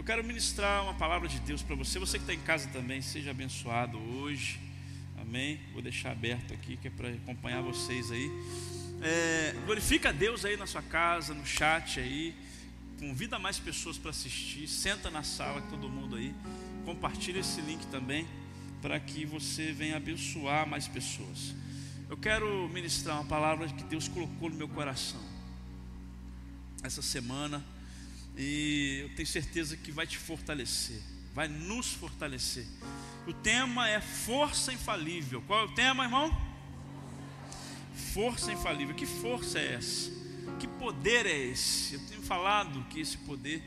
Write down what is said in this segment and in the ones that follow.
Eu quero ministrar uma palavra de Deus para você. Você que está em casa também, seja abençoado hoje. Amém. Vou deixar aberto aqui, que é para acompanhar vocês aí. É, glorifica a Deus aí na sua casa, no chat aí. Convida mais pessoas para assistir. Senta na sala, todo mundo aí. Compartilha esse link também, para que você venha abençoar mais pessoas. Eu quero ministrar uma palavra que Deus colocou no meu coração essa semana e eu tenho certeza que vai te fortalecer, vai nos fortalecer. O tema é força infalível. Qual é o tema, irmão? Força infalível. Que força é essa? Que poder é esse? Eu tenho falado que esse poder,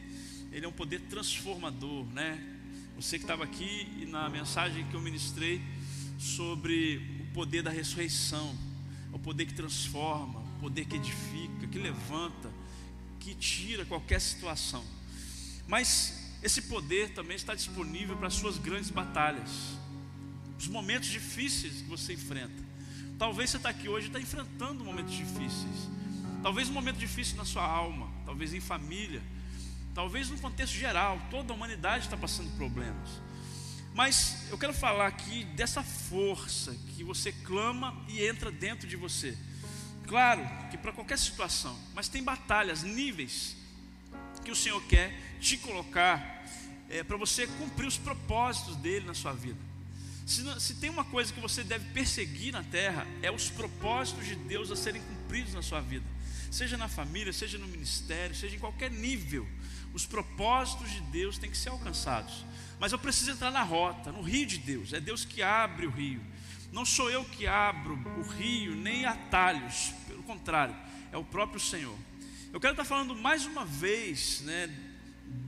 ele é um poder transformador, né? Você que estava aqui e na mensagem que eu ministrei sobre o poder da ressurreição, o poder que transforma, o poder que edifica, que levanta, que tira qualquer situação. Mas esse poder também está disponível para as suas grandes batalhas, os momentos difíceis que você enfrenta. Talvez você está aqui hoje e está enfrentando momentos difíceis. Talvez um momento difícil na sua alma, talvez em família, talvez no contexto geral, toda a humanidade está passando problemas. Mas eu quero falar aqui dessa força que você clama e entra dentro de você. Claro que para qualquer situação, mas tem batalhas, níveis que o Senhor quer te colocar é, para você cumprir os propósitos dele na sua vida. Se, se tem uma coisa que você deve perseguir na terra, é os propósitos de Deus a serem cumpridos na sua vida, seja na família, seja no ministério, seja em qualquer nível. Os propósitos de Deus têm que ser alcançados. Mas eu preciso entrar na rota, no rio de Deus. É Deus que abre o rio. Não sou eu que abro o rio, nem atalhos, pelo contrário, é o próprio Senhor. Eu quero estar falando mais uma vez né,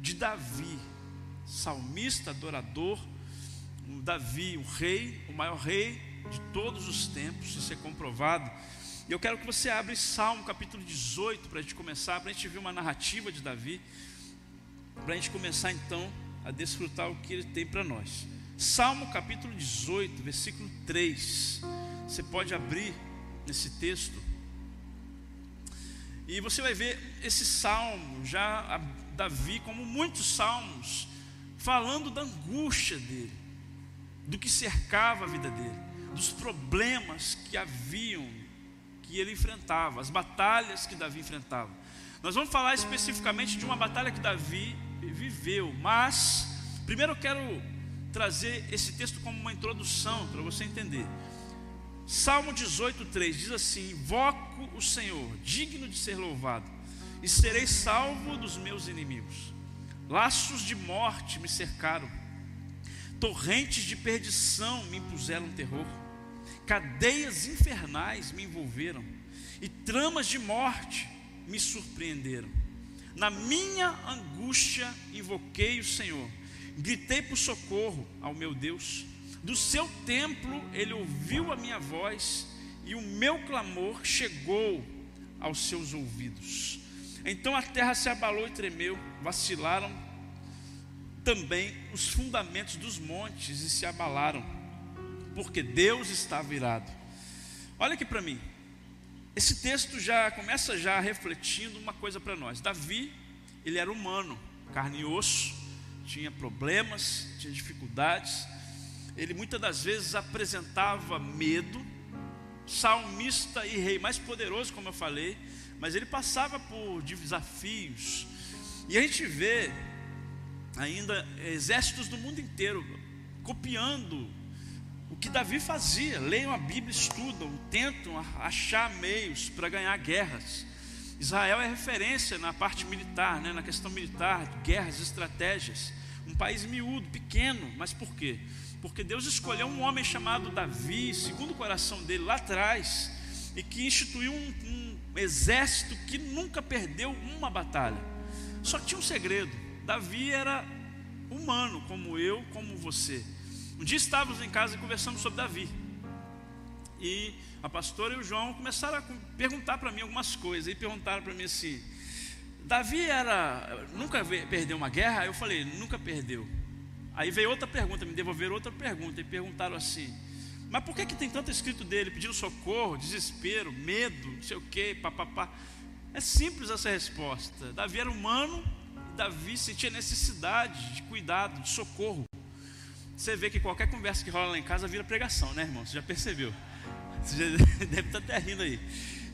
de Davi, salmista, adorador, o Davi, o rei, o maior rei de todos os tempos, isso é comprovado. E eu quero que você abra Salmo capítulo 18 para a gente começar, para a gente ver uma narrativa de Davi, para a gente começar então a desfrutar o que ele tem para nós. Salmo capítulo 18, versículo 3. Você pode abrir nesse texto. E você vai ver esse salmo, já Davi, como muitos salmos, falando da angústia dele, do que cercava a vida dele, dos problemas que haviam, que ele enfrentava, as batalhas que Davi enfrentava. Nós vamos falar especificamente de uma batalha que Davi viveu, mas primeiro eu quero trazer esse texto como uma introdução para você entender. Salmo 18:3 diz assim: Invoco o Senhor, digno de ser louvado, e serei salvo dos meus inimigos. Laços de morte me cercaram, torrentes de perdição me impuseram terror, cadeias infernais me envolveram, e tramas de morte me surpreenderam. Na minha angústia invoquei o Senhor gritei por socorro ao meu Deus. Do seu templo ele ouviu a minha voz e o meu clamor chegou aos seus ouvidos. Então a terra se abalou e tremeu, vacilaram também os fundamentos dos montes e se abalaram, porque Deus estava irado. Olha aqui para mim. Esse texto já começa já refletindo uma coisa para nós. Davi, ele era humano, carne e osso, tinha problemas, tinha dificuldades. Ele muitas das vezes apresentava medo, salmista e rei mais poderoso, como eu falei, mas ele passava por desafios. E a gente vê ainda exércitos do mundo inteiro copiando o que Davi fazia. Leiam a Bíblia, estudam, tentam achar meios para ganhar guerras. Israel é referência na parte militar, né, na questão militar, guerras, estratégias. Um país miúdo, pequeno, mas por quê? Porque Deus escolheu um homem chamado Davi, segundo o coração dele lá atrás, e que instituiu um, um exército que nunca perdeu uma batalha. Só tinha um segredo: Davi era humano, como eu, como você. Um dia estávamos em casa e conversamos sobre Davi. E a pastora e o João começaram a perguntar para mim algumas coisas. E perguntaram para mim assim: Davi era nunca perdeu uma guerra? Eu falei: nunca perdeu. Aí veio outra pergunta, me devolveram outra pergunta e perguntaram assim: mas por que, que tem tanto escrito dele pedindo socorro, desespero, medo, não sei o que, papapá? É simples essa resposta. Davi era humano, Davi sentia necessidade de cuidado, de socorro. Você vê que qualquer conversa que rola lá em casa vira pregação, né, irmão? Você já percebeu? Você já deve estar até rindo aí.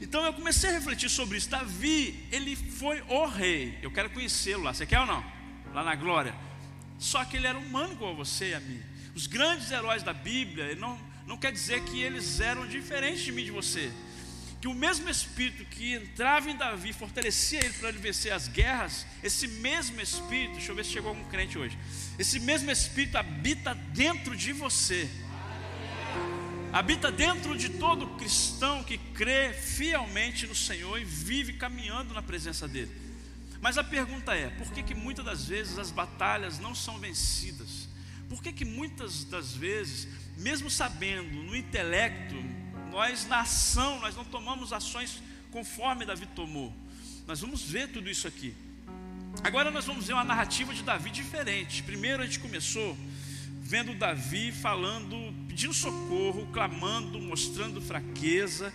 Então eu comecei a refletir sobre isso. Davi, ele foi o rei. Eu quero conhecê-lo lá. Você quer ou não? Lá na glória. Só que ele era humano como você e a mim. Os grandes heróis da Bíblia, não, não quer dizer que eles eram diferentes de mim e de você que o mesmo Espírito que entrava em Davi, fortalecia ele para ele vencer as guerras, esse mesmo Espírito, deixa eu ver se chegou algum crente hoje, esse mesmo Espírito habita dentro de você, habita dentro de todo cristão que crê fielmente no Senhor e vive caminhando na presença dEle. Mas a pergunta é: por que, que muitas das vezes as batalhas não são vencidas? Por que, que muitas das vezes, mesmo sabendo no intelecto, nós, na ação, nós não tomamos ações conforme Davi tomou. Nós vamos ver tudo isso aqui. Agora nós vamos ver uma narrativa de Davi diferente. Primeiro a gente começou vendo Davi falando, pedindo socorro, clamando, mostrando fraqueza,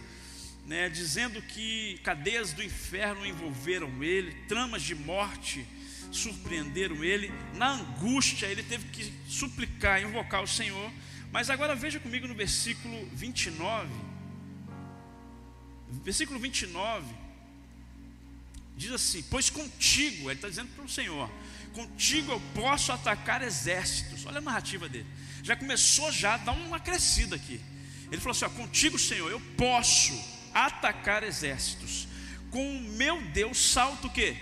né, dizendo que cadeias do inferno envolveram ele, tramas de morte surpreenderam ele. Na angústia ele teve que suplicar, invocar o Senhor. Mas agora veja comigo no versículo 29. Versículo 29 diz assim: Pois contigo, ele está dizendo para o Senhor, contigo eu posso atacar exércitos. Olha a narrativa dele. Já começou já a dar uma crescida aqui. Ele falou assim: ó, Contigo, Senhor, eu posso atacar exércitos. Com o meu Deus salto o quê?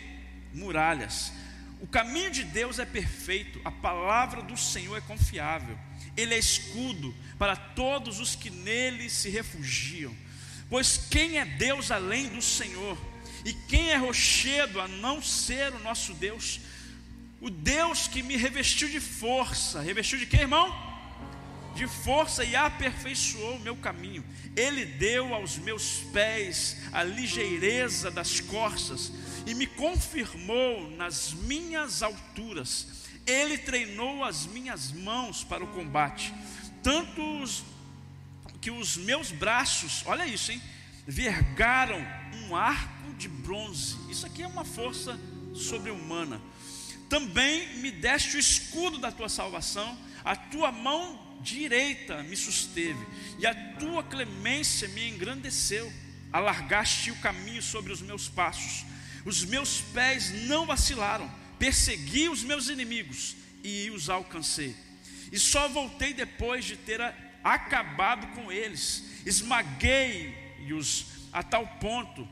Muralhas. O caminho de Deus é perfeito, a palavra do Senhor é confiável. Ele é escudo para todos os que nele se refugiam. Pois quem é Deus além do Senhor? E quem é rochedo a não ser o nosso Deus? O Deus que me revestiu de força, revestiu de quê, irmão? De força e aperfeiçoou o meu caminho. Ele deu aos meus pés a ligeireza das corças e me confirmou nas minhas alturas. Ele treinou as minhas mãos para o combate, tanto os que os meus braços, olha isso, hein, vergaram um arco de bronze. Isso aqui é uma força sobre-humana. Também me deste o escudo da tua salvação, a tua mão direita me susteve, e a tua clemência me engrandeceu. Alargaste o caminho sobre os meus passos, os meus pés não vacilaram, persegui os meus inimigos e os alcancei. E só voltei depois de ter acabado com eles, esmaguei-os a tal ponto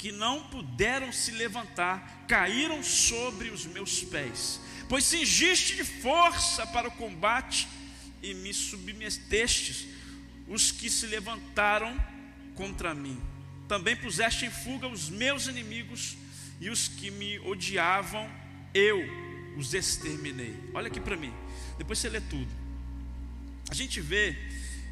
que não puderam se levantar, caíram sobre os meus pés. Pois cingiste de força para o combate e me submetestes os que se levantaram contra mim. Também puseste em fuga os meus inimigos e os que me odiavam, eu os exterminei. Olha aqui para mim, depois você lê tudo a gente vê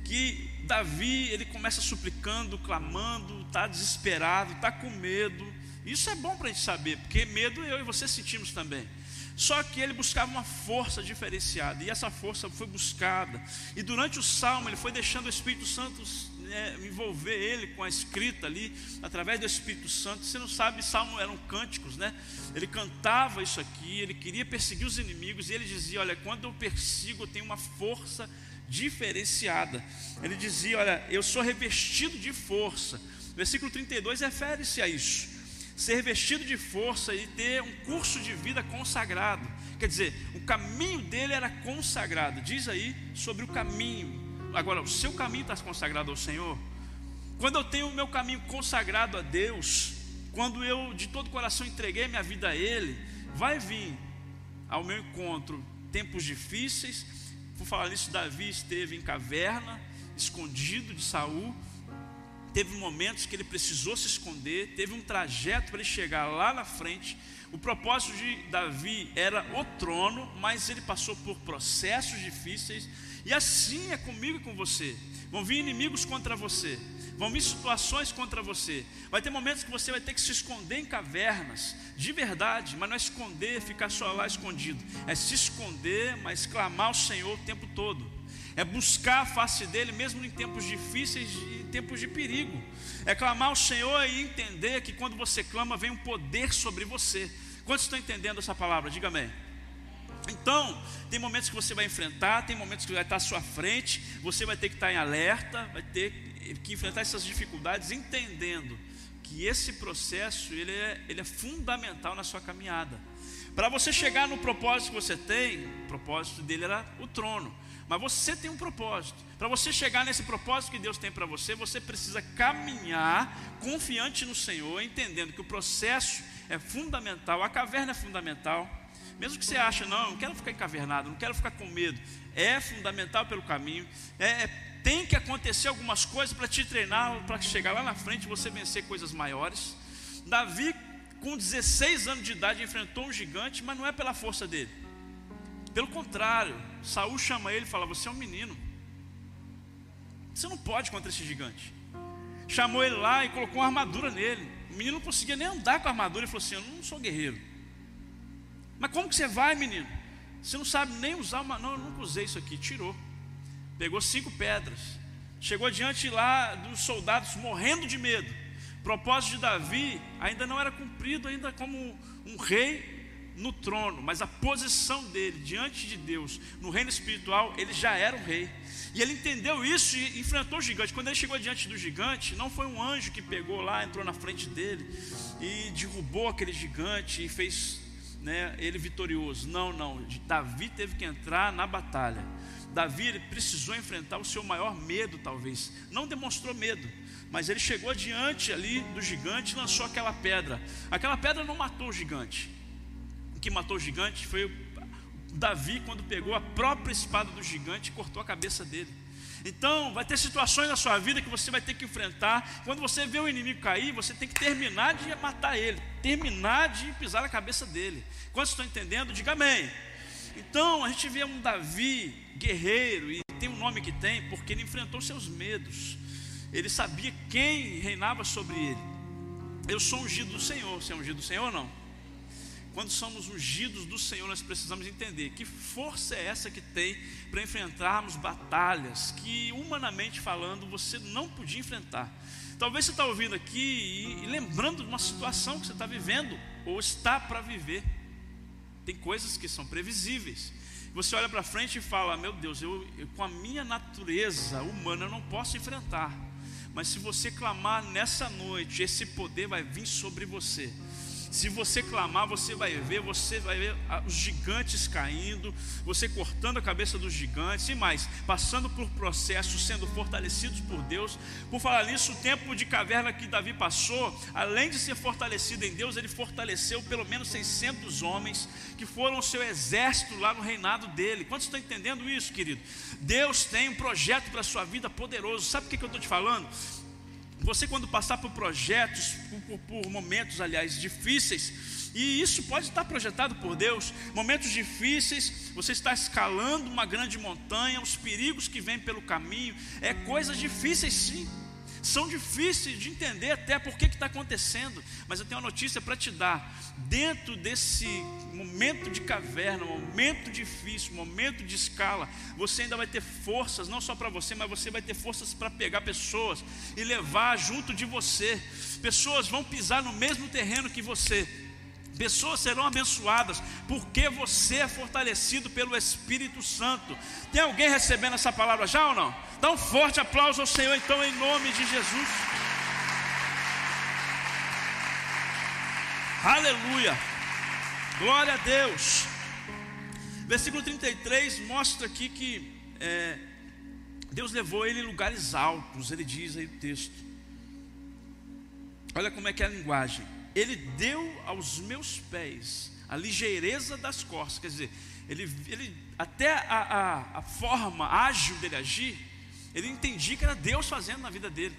que Davi ele começa suplicando, clamando, está desesperado, está com medo. Isso é bom para a gente saber, porque medo eu e você sentimos também. Só que ele buscava uma força diferenciada, e essa força foi buscada. E durante o salmo, ele foi deixando o Espírito Santo né, envolver ele com a escrita ali, através do Espírito Santo. Você não sabe, salmo eram cânticos, né? Ele cantava isso aqui, ele queria perseguir os inimigos, e ele dizia: Olha, quando eu persigo, eu tenho uma força diferenciada. Ele dizia: Olha, eu sou revestido de força. Versículo 32 refere-se a isso. Ser revestido de força e ter um curso de vida consagrado. Quer dizer, o caminho dele era consagrado. Diz aí sobre o caminho. Agora, o seu caminho está consagrado ao Senhor? Quando eu tenho o meu caminho consagrado a Deus, quando eu de todo coração entreguei minha vida a Ele, vai vir ao meu encontro tempos difíceis, por falar nisso, Davi esteve em caverna, escondido de Saul. Teve momentos que ele precisou se esconder, teve um trajeto para ele chegar lá na frente. O propósito de Davi era o trono, mas ele passou por processos difíceis, e assim é comigo e com você. Vão vir inimigos contra você, vão vir situações contra você. Vai ter momentos que você vai ter que se esconder em cavernas, de verdade, mas não é esconder, ficar só lá escondido. É se esconder, mas clamar ao Senhor o tempo todo. É buscar a face dele mesmo em tempos difíceis e em tempos de perigo. É clamar ao Senhor e entender que quando você clama, vem um poder sobre você. Quantos estão entendendo essa palavra? Diga amém. Então, tem momentos que você vai enfrentar, tem momentos que vai estar à sua frente, você vai ter que estar em alerta, vai ter que enfrentar essas dificuldades, entendendo que esse processo ele é, ele é fundamental na sua caminhada. Para você chegar no propósito que você tem, o propósito dele era o trono. Mas você tem um propósito. Para você chegar nesse propósito que Deus tem para você, você precisa caminhar confiante no Senhor, entendendo que o processo é fundamental, a caverna é fundamental. Mesmo que você ache, não, não quero ficar encavernado, não quero ficar com medo. É fundamental pelo caminho. É, é tem que acontecer algumas coisas para te treinar, para chegar lá na frente você vencer coisas maiores. Davi, com 16 anos de idade, enfrentou um gigante, mas não é pela força dele. Pelo contrário, Saul chama ele e fala: Você é um menino. Você não pode contra esse gigante. Chamou ele lá e colocou uma armadura nele. O menino não conseguia nem andar com a armadura. Ele falou assim: Eu não sou guerreiro. Mas como que você vai, menino? Você não sabe nem usar uma. Não, eu nunca usei isso aqui. Tirou. Pegou cinco pedras. Chegou diante lá dos soldados morrendo de medo. O propósito de Davi ainda não era cumprido ainda como um rei no trono, mas a posição dele diante de Deus, no reino espiritual, ele já era um rei. E ele entendeu isso e enfrentou o gigante. Quando ele chegou diante do gigante, não foi um anjo que pegou lá, entrou na frente dele e derrubou aquele gigante e fez né, ele vitorioso. Não, não. Davi teve que entrar na batalha. Davi precisou enfrentar o seu maior medo, talvez. Não demonstrou medo, mas ele chegou diante ali do gigante e lançou aquela pedra. Aquela pedra não matou o gigante, o que matou o gigante foi Davi quando pegou a própria espada do gigante e cortou a cabeça dele. Então, vai ter situações na sua vida que você vai ter que enfrentar. Quando você vê o inimigo cair, você tem que terminar de matar ele, terminar de pisar na cabeça dele. Quantos estão entendendo? Diga amém. Então, a gente vê um Davi guerreiro, e tem o nome que tem, porque ele enfrentou seus medos. Ele sabia quem reinava sobre ele. Eu sou ungido do Senhor. Você é ungido do Senhor ou não? Quando somos ungidos do Senhor, nós precisamos entender que força é essa que tem para enfrentarmos batalhas que, humanamente falando, você não podia enfrentar. Talvez você está ouvindo aqui e, e lembrando de uma situação que você está vivendo ou está para viver. Tem coisas que são previsíveis. Você olha para frente e fala: Meu Deus, eu, eu, com a minha natureza humana eu não posso enfrentar. Mas se você clamar nessa noite, esse poder vai vir sobre você. Se você clamar, você vai ver, você vai ver os gigantes caindo, você cortando a cabeça dos gigantes e mais, passando por processos, sendo fortalecidos por Deus. Por falar nisso, o tempo de caverna que Davi passou, além de ser fortalecido em Deus, ele fortaleceu pelo menos 600 homens que foram o seu exército lá no reinado dele. Quantos estão entendendo isso, querido? Deus tem um projeto para a sua vida poderoso. Sabe o que eu estou te falando? Você, quando passar por projetos, por, por, momentos, aliás, difíceis, e isso pode estar projetado por Deus, momentos difíceis, você está escalando uma grande montanha, os perigos que vêm pelo caminho, é coisas difíceis sim são difíceis de entender até por que está acontecendo, mas eu tenho uma notícia para te dar. Dentro desse momento de caverna, momento difícil, momento de escala, você ainda vai ter forças, não só para você, mas você vai ter forças para pegar pessoas e levar junto de você. Pessoas vão pisar no mesmo terreno que você Pessoas serão abençoadas, porque você é fortalecido pelo Espírito Santo. Tem alguém recebendo essa palavra já ou não? Dá um forte aplauso ao Senhor, então, em nome de Jesus. Aleluia, glória a Deus. Versículo 33 mostra aqui que é, Deus levou ele em lugares altos, ele diz aí o texto. Olha como é que é a linguagem ele deu aos meus pés a ligeireza das costas, quer dizer, ele, ele até a, a, a forma ágil dele agir, ele entendia que era Deus fazendo na vida dele.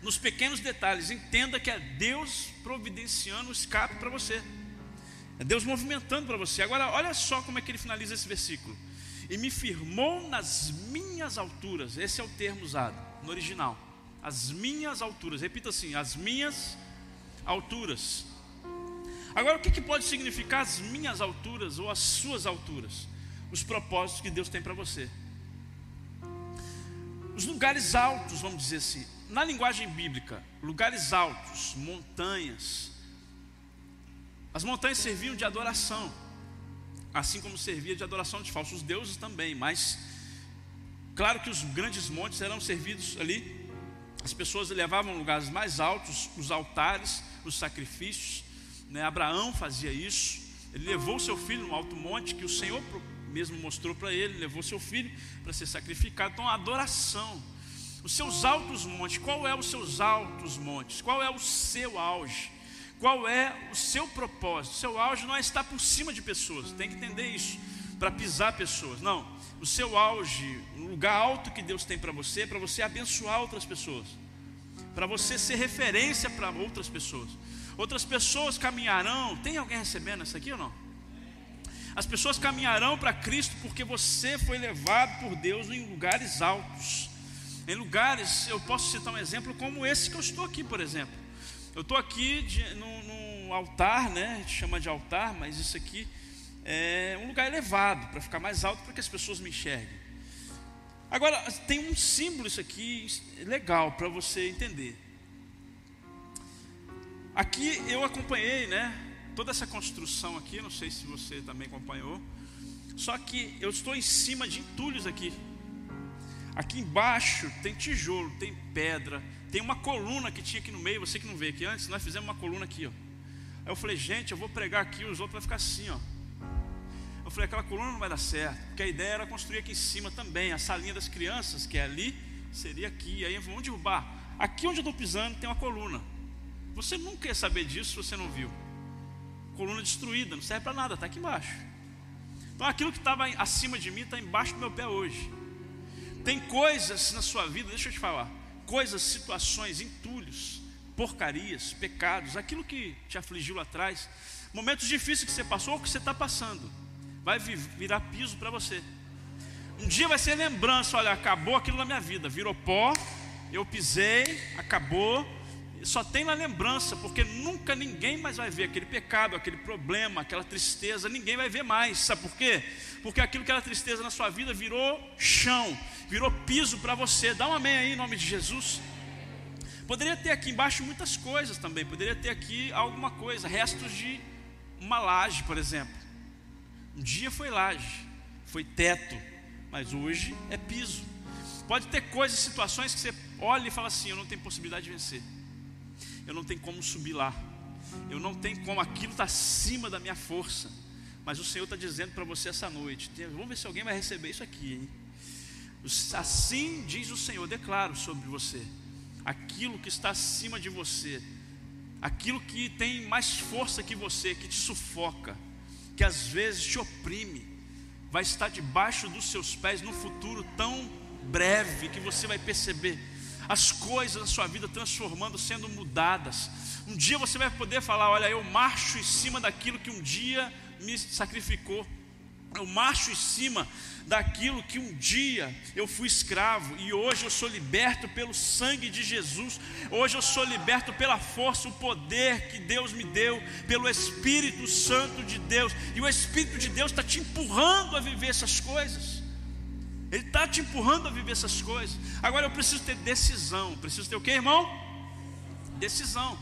Nos pequenos detalhes, entenda que é Deus providenciando o escape para você. É Deus movimentando para você. Agora, olha só como é que ele finaliza esse versículo. E me firmou nas minhas alturas. Esse é o termo usado no original. As minhas alturas. Repita assim: as minhas alturas alturas. Agora, o que, que pode significar as minhas alturas ou as suas alturas? Os propósitos que Deus tem para você. Os lugares altos, vamos dizer assim, na linguagem bíblica, lugares altos, montanhas, As montanhas serviam de adoração, assim como servia de adoração de falsos deuses também, mas claro que os grandes montes eram servidos ali, as pessoas levavam lugares mais altos, os altares, os sacrifícios, né? Abraão fazia isso, ele levou seu filho no alto monte que o Senhor mesmo mostrou para ele, levou seu filho para ser sacrificado. Então, a adoração, os seus altos montes, qual é os seus altos montes? Qual é o seu auge? Qual é o seu propósito? O seu auge não é estar por cima de pessoas, tem que entender isso, para pisar pessoas. Não, o seu auge, o lugar alto que Deus tem para você, é para você abençoar outras pessoas, para você ser referência para outras pessoas. Outras pessoas caminharão. Tem alguém recebendo isso aqui ou não? As pessoas caminharão para Cristo porque você foi levado por Deus em lugares altos. Em lugares, eu posso citar um exemplo como esse que eu estou aqui, por exemplo. Eu estou aqui de, no, altar, né? A gente chama de altar, mas isso aqui é um lugar elevado, para ficar mais alto, para que as pessoas me enxerguem. Agora, tem um símbolo isso aqui legal para você entender. Aqui eu acompanhei, né? Toda essa construção aqui, não sei se você também acompanhou. Só que eu estou em cima de entulhos aqui. Aqui embaixo tem tijolo, tem pedra, tem uma coluna que tinha aqui no meio, você que não veio aqui antes, nós fizemos uma coluna aqui, ó. Aí eu falei, gente, eu vou pregar aqui, os outros vão ficar assim, ó. Falei, aquela coluna não vai dar certo, porque a ideia era construir aqui em cima também, a salinha das crianças, que é ali, seria aqui. Aí vamos derrubar. Aqui onde eu estou pisando tem uma coluna. Você nunca ia saber disso se você não viu. Coluna destruída, não serve para nada, está aqui embaixo. Então aquilo que estava acima de mim está embaixo do meu pé hoje. Tem coisas na sua vida, deixa eu te falar coisas, situações, entulhos, porcarias, pecados, aquilo que te afligiu lá atrás, momentos difíceis que você passou ou que você está passando, vai virar piso para você. Um dia vai ser lembrança: olha, acabou aquilo na minha vida, virou pó, eu pisei, acabou, só tem na lembrança, porque nunca ninguém mais vai ver aquele pecado, aquele problema, aquela tristeza, ninguém vai ver mais. Sabe por quê? Porque aquilo que era tristeza na sua vida virou chão, virou piso para você. Dá um amém aí em nome de Jesus. Poderia ter aqui embaixo muitas coisas também, poderia ter aqui alguma coisa, restos de uma laje, por exemplo. Um dia foi laje, foi teto, mas hoje é piso. Pode ter coisas, situações que você olha e fala assim: eu não tenho possibilidade de vencer eu não tenho como subir lá, eu não tenho como, aquilo está acima da minha força. Mas o Senhor está dizendo para você essa noite: vamos ver se alguém vai receber isso aqui. Hein? Assim diz o Senhor, declaro sobre você, aquilo que está acima de você, aquilo que tem mais força que você, que te sufoca, que às vezes te oprime, vai estar debaixo dos seus pés no futuro tão breve que você vai perceber as coisas na sua vida transformando, sendo mudadas. Um dia você vai poder falar: Olha, eu marcho em cima daquilo que um dia me sacrificou. Eu marcho em cima daquilo que um dia eu fui escravo e hoje eu sou liberto pelo sangue de Jesus. Hoje eu sou liberto pela força, o poder que Deus me deu, pelo Espírito Santo de Deus. E o Espírito de Deus está te empurrando a viver essas coisas. Ele está te empurrando a viver essas coisas. Agora eu preciso ter decisão. Preciso ter o que, irmão? Decisão.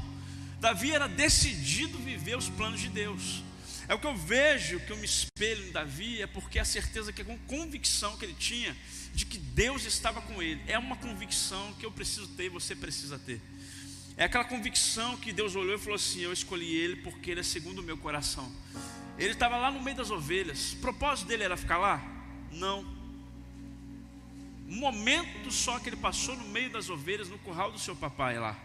Davi era decidido viver os planos de Deus. É o que eu vejo, que eu me espelho em Davi, é porque a certeza que a convicção que ele tinha de que Deus estava com ele. É uma convicção que eu preciso ter e você precisa ter. É aquela convicção que Deus olhou e falou assim: Eu escolhi ele porque ele é segundo o meu coração. Ele estava lá no meio das ovelhas. O propósito dele era ficar lá? Não um momento só que ele passou no meio das ovelhas, no curral do seu papai lá.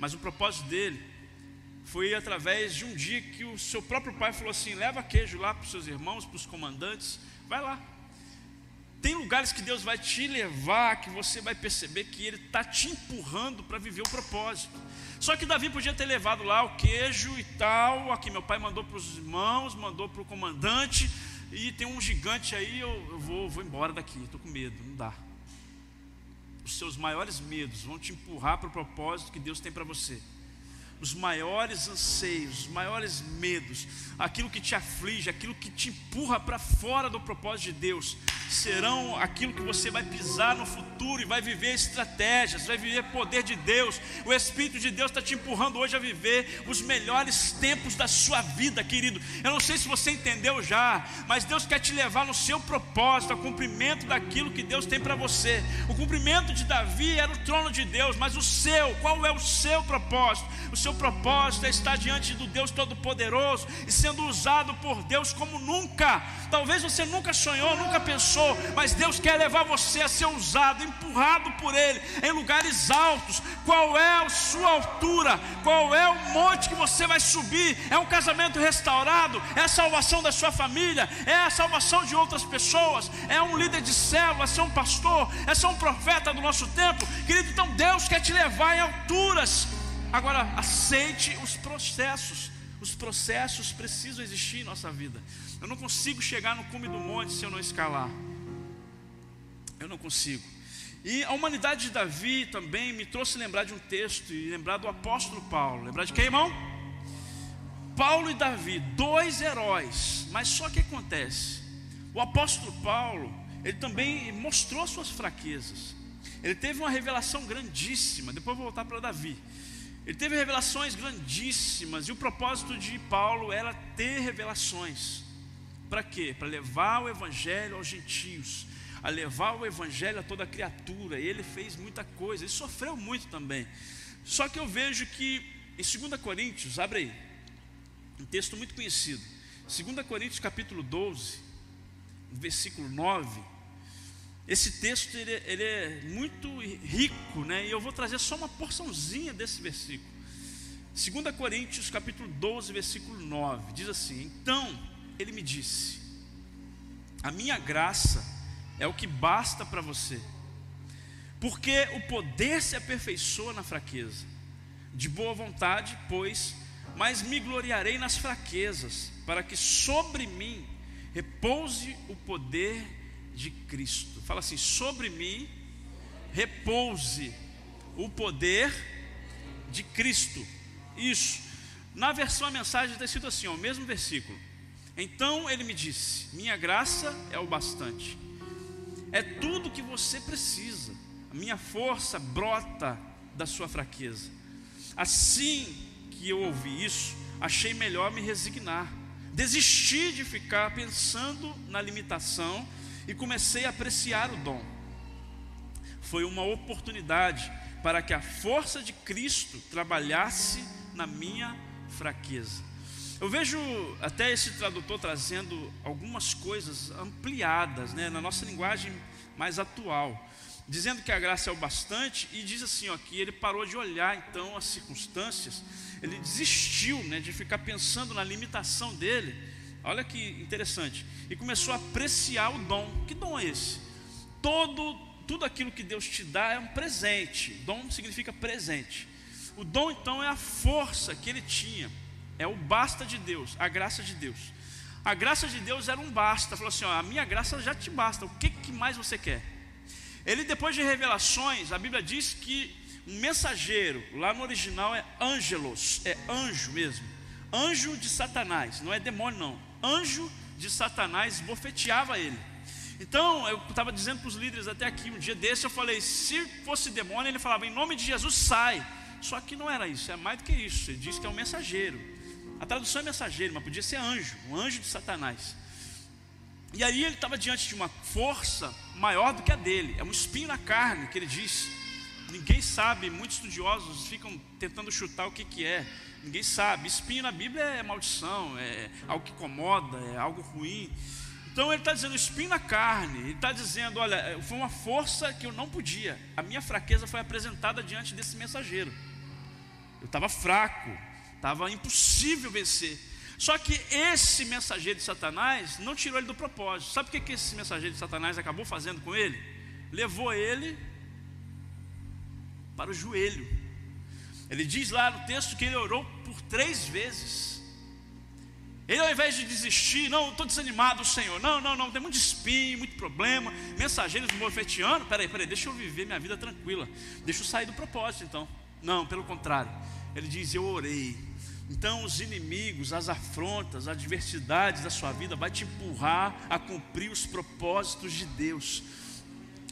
Mas o propósito dele foi através de um dia que o seu próprio pai falou assim: leva queijo lá para os seus irmãos, para os comandantes, vai lá. Tem lugares que Deus vai te levar, que você vai perceber que Ele está te empurrando para viver o propósito. Só que Davi podia ter levado lá o queijo e tal, aqui meu pai mandou para os irmãos, mandou para o comandante, e tem um gigante aí, eu, eu vou, vou embora daqui, estou com medo, não dá. Os seus maiores medos vão te empurrar para o propósito que Deus tem para você. Os maiores anseios, os maiores medos, aquilo que te aflige, aquilo que te empurra para fora do propósito de Deus, serão aquilo que você vai pisar no futuro e vai viver estratégias, vai viver poder de Deus. O Espírito de Deus está te empurrando hoje a viver os melhores tempos da sua vida, querido. Eu não sei se você entendeu já, mas Deus quer te levar no seu propósito, ao cumprimento daquilo que Deus tem para você. O cumprimento de Davi era o trono de Deus, mas o seu, qual é o seu propósito? O seu propósito é estar diante do Deus Todo-Poderoso e sendo usado por Deus como nunca. Talvez você nunca sonhou, nunca pensou mas Deus quer levar você a ser usado, empurrado por Ele em lugares altos. Qual é a sua altura? Qual é o monte que você vai subir? É um casamento restaurado? É a salvação da sua família? É a salvação de outras pessoas? É um líder de célula? É ser um pastor? É ser um profeta do nosso tempo? Querido, então Deus quer te levar em alturas. Agora, aceite os processos. Os processos precisam existir em nossa vida. Eu não consigo chegar no cume do monte se eu não escalar. Eu não consigo. E a humanidade de Davi também me trouxe lembrar de um texto e lembrar do apóstolo Paulo. Lembrar de quem, irmão? Paulo e Davi, dois heróis. Mas só que acontece? O apóstolo Paulo, ele também mostrou suas fraquezas. Ele teve uma revelação grandíssima. Depois vou voltar para Davi. Ele teve revelações grandíssimas. E o propósito de Paulo era ter revelações. Para quê? Para levar o evangelho aos gentios a levar o evangelho a toda criatura. E ele fez muita coisa, ele sofreu muito também. Só que eu vejo que em 2 Coríntios, abre aí, um texto muito conhecido. 2 Coríntios capítulo 12, versículo 9. Esse texto ele, ele, é muito rico, né? E eu vou trazer só uma porçãozinha desse versículo. 2 Coríntios capítulo 12, versículo 9, diz assim: Então ele me disse: A minha graça é o que basta para você. Porque o poder se aperfeiçoa na fraqueza. De boa vontade, pois, mas me gloriarei nas fraquezas, para que sobre mim repouse o poder de Cristo. Fala assim: sobre mim repouse o poder de Cristo. Isso. Na versão a mensagem está escrito assim, ó, o mesmo versículo. Então ele me disse: Minha graça é o bastante é tudo que você precisa. A minha força brota da sua fraqueza. Assim que eu ouvi isso, achei melhor me resignar. Desisti de ficar pensando na limitação e comecei a apreciar o dom. Foi uma oportunidade para que a força de Cristo trabalhasse na minha fraqueza. Eu vejo até esse tradutor trazendo algumas coisas ampliadas, né, na nossa linguagem mais atual, dizendo que a graça é o bastante e diz assim, ó, que ele parou de olhar então as circunstâncias, ele desistiu, né, de ficar pensando na limitação dele. Olha que interessante. E começou a apreciar o dom. Que dom é esse? Todo tudo aquilo que Deus te dá é um presente. Dom significa presente. O dom então é a força que ele tinha é o basta de Deus, a graça de Deus. A graça de Deus era um basta. Falou assim: ó, a minha graça já te basta. O que, que mais você quer? Ele, depois de revelações, a Bíblia diz que um mensageiro, lá no original é angelos, é anjo mesmo. Anjo de Satanás, não é demônio, não. Anjo de Satanás bofeteava ele. Então, eu estava dizendo para os líderes até aqui, um dia desse, eu falei: se fosse demônio, ele falava, em nome de Jesus, sai. Só que não era isso, é mais do que isso. Ele diz que é um mensageiro. A tradução é mensageiro, mas podia ser anjo, um anjo de Satanás. E aí ele estava diante de uma força maior do que a dele, é um espinho na carne que ele diz. Ninguém sabe, muitos estudiosos ficam tentando chutar o que, que é. Ninguém sabe. Espinho na Bíblia é maldição, é algo que incomoda, é algo ruim. Então ele está dizendo espinho na carne, ele está dizendo: olha, foi uma força que eu não podia. A minha fraqueza foi apresentada diante desse mensageiro. Eu estava fraco, Estava impossível vencer. Só que esse mensageiro de Satanás não tirou ele do propósito. Sabe o que, que esse mensageiro de Satanás acabou fazendo com ele? Levou ele para o joelho. Ele diz lá no texto que ele orou por três vezes. Ele, ao invés de desistir, não, estou desanimado, Senhor. Não, não, não, tem muito espinho, muito problema. Mensageiros morfeteando. Peraí, peraí, deixa eu viver minha vida tranquila. Deixa eu sair do propósito, então. Não, pelo contrário Ele diz: Eu orei. Então, os inimigos, as afrontas, as adversidades da sua vida vai te empurrar a cumprir os propósitos de Deus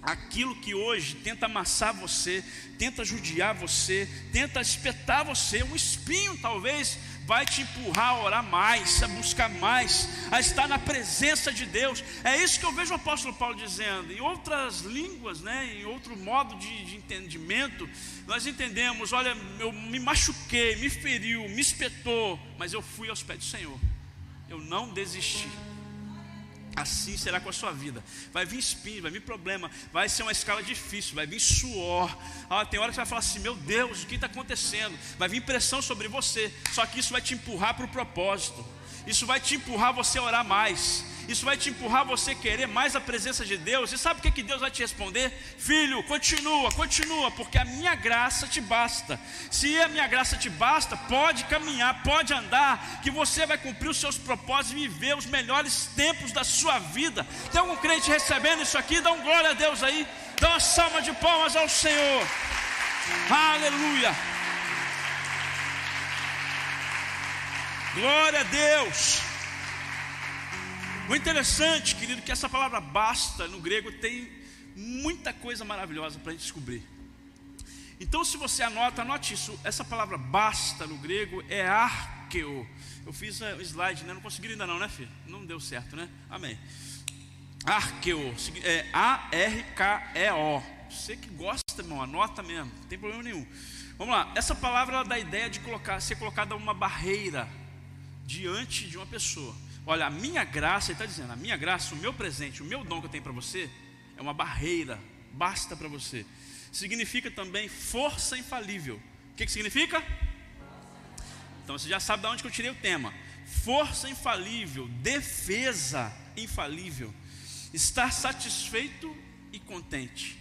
aquilo que hoje tenta amassar você, tenta judiar você, tenta espetar você, um espinho talvez vai te empurrar a orar mais, a buscar mais, a estar na presença de Deus. É isso que eu vejo o apóstolo Paulo dizendo. Em outras línguas, né, em outro modo de, de entendimento, nós entendemos: olha, eu me machuquei, me feriu, me espetou, mas eu fui aos pés do Senhor, eu não desisti. Assim será com a sua vida. Vai vir espinho, vai vir problema, vai ser uma escala difícil, vai vir suor. Ah, tem hora que você vai falar assim: Meu Deus, o que está acontecendo? Vai vir pressão sobre você. Só que isso vai te empurrar para o propósito. Isso vai te empurrar você a orar mais. Isso vai te empurrar você querer mais a presença de Deus. E sabe o que, que Deus vai te responder? Filho, continua, continua, porque a minha graça te basta. Se a minha graça te basta, pode caminhar, pode andar, que você vai cumprir os seus propósitos e viver os melhores tempos da sua vida. Tem algum crente recebendo isso aqui? Dá um glória a Deus aí. Dá uma salva de palmas ao Senhor. Aleluia. Glória a Deus. O interessante, querido, que essa palavra basta no grego tem muita coisa maravilhosa para a gente descobrir. Então, se você anota, anote isso. Essa palavra basta no grego é arqueo. Eu fiz o slide, né? Não consegui ainda não, né, filho? Não deu certo, né? Amém. Arqueo, é A-R-K-E-O. Você que gosta, irmão, anota mesmo, não tem problema nenhum. Vamos lá, essa palavra dá a ideia de colocar, ser colocada uma barreira diante de uma pessoa. Olha, a minha graça, ele está dizendo, a minha graça, o meu presente, o meu dom que eu tenho para você, é uma barreira, basta para você. Significa também força infalível. O que, que significa? Então você já sabe de onde que eu tirei o tema. Força infalível, defesa infalível, estar satisfeito e contente.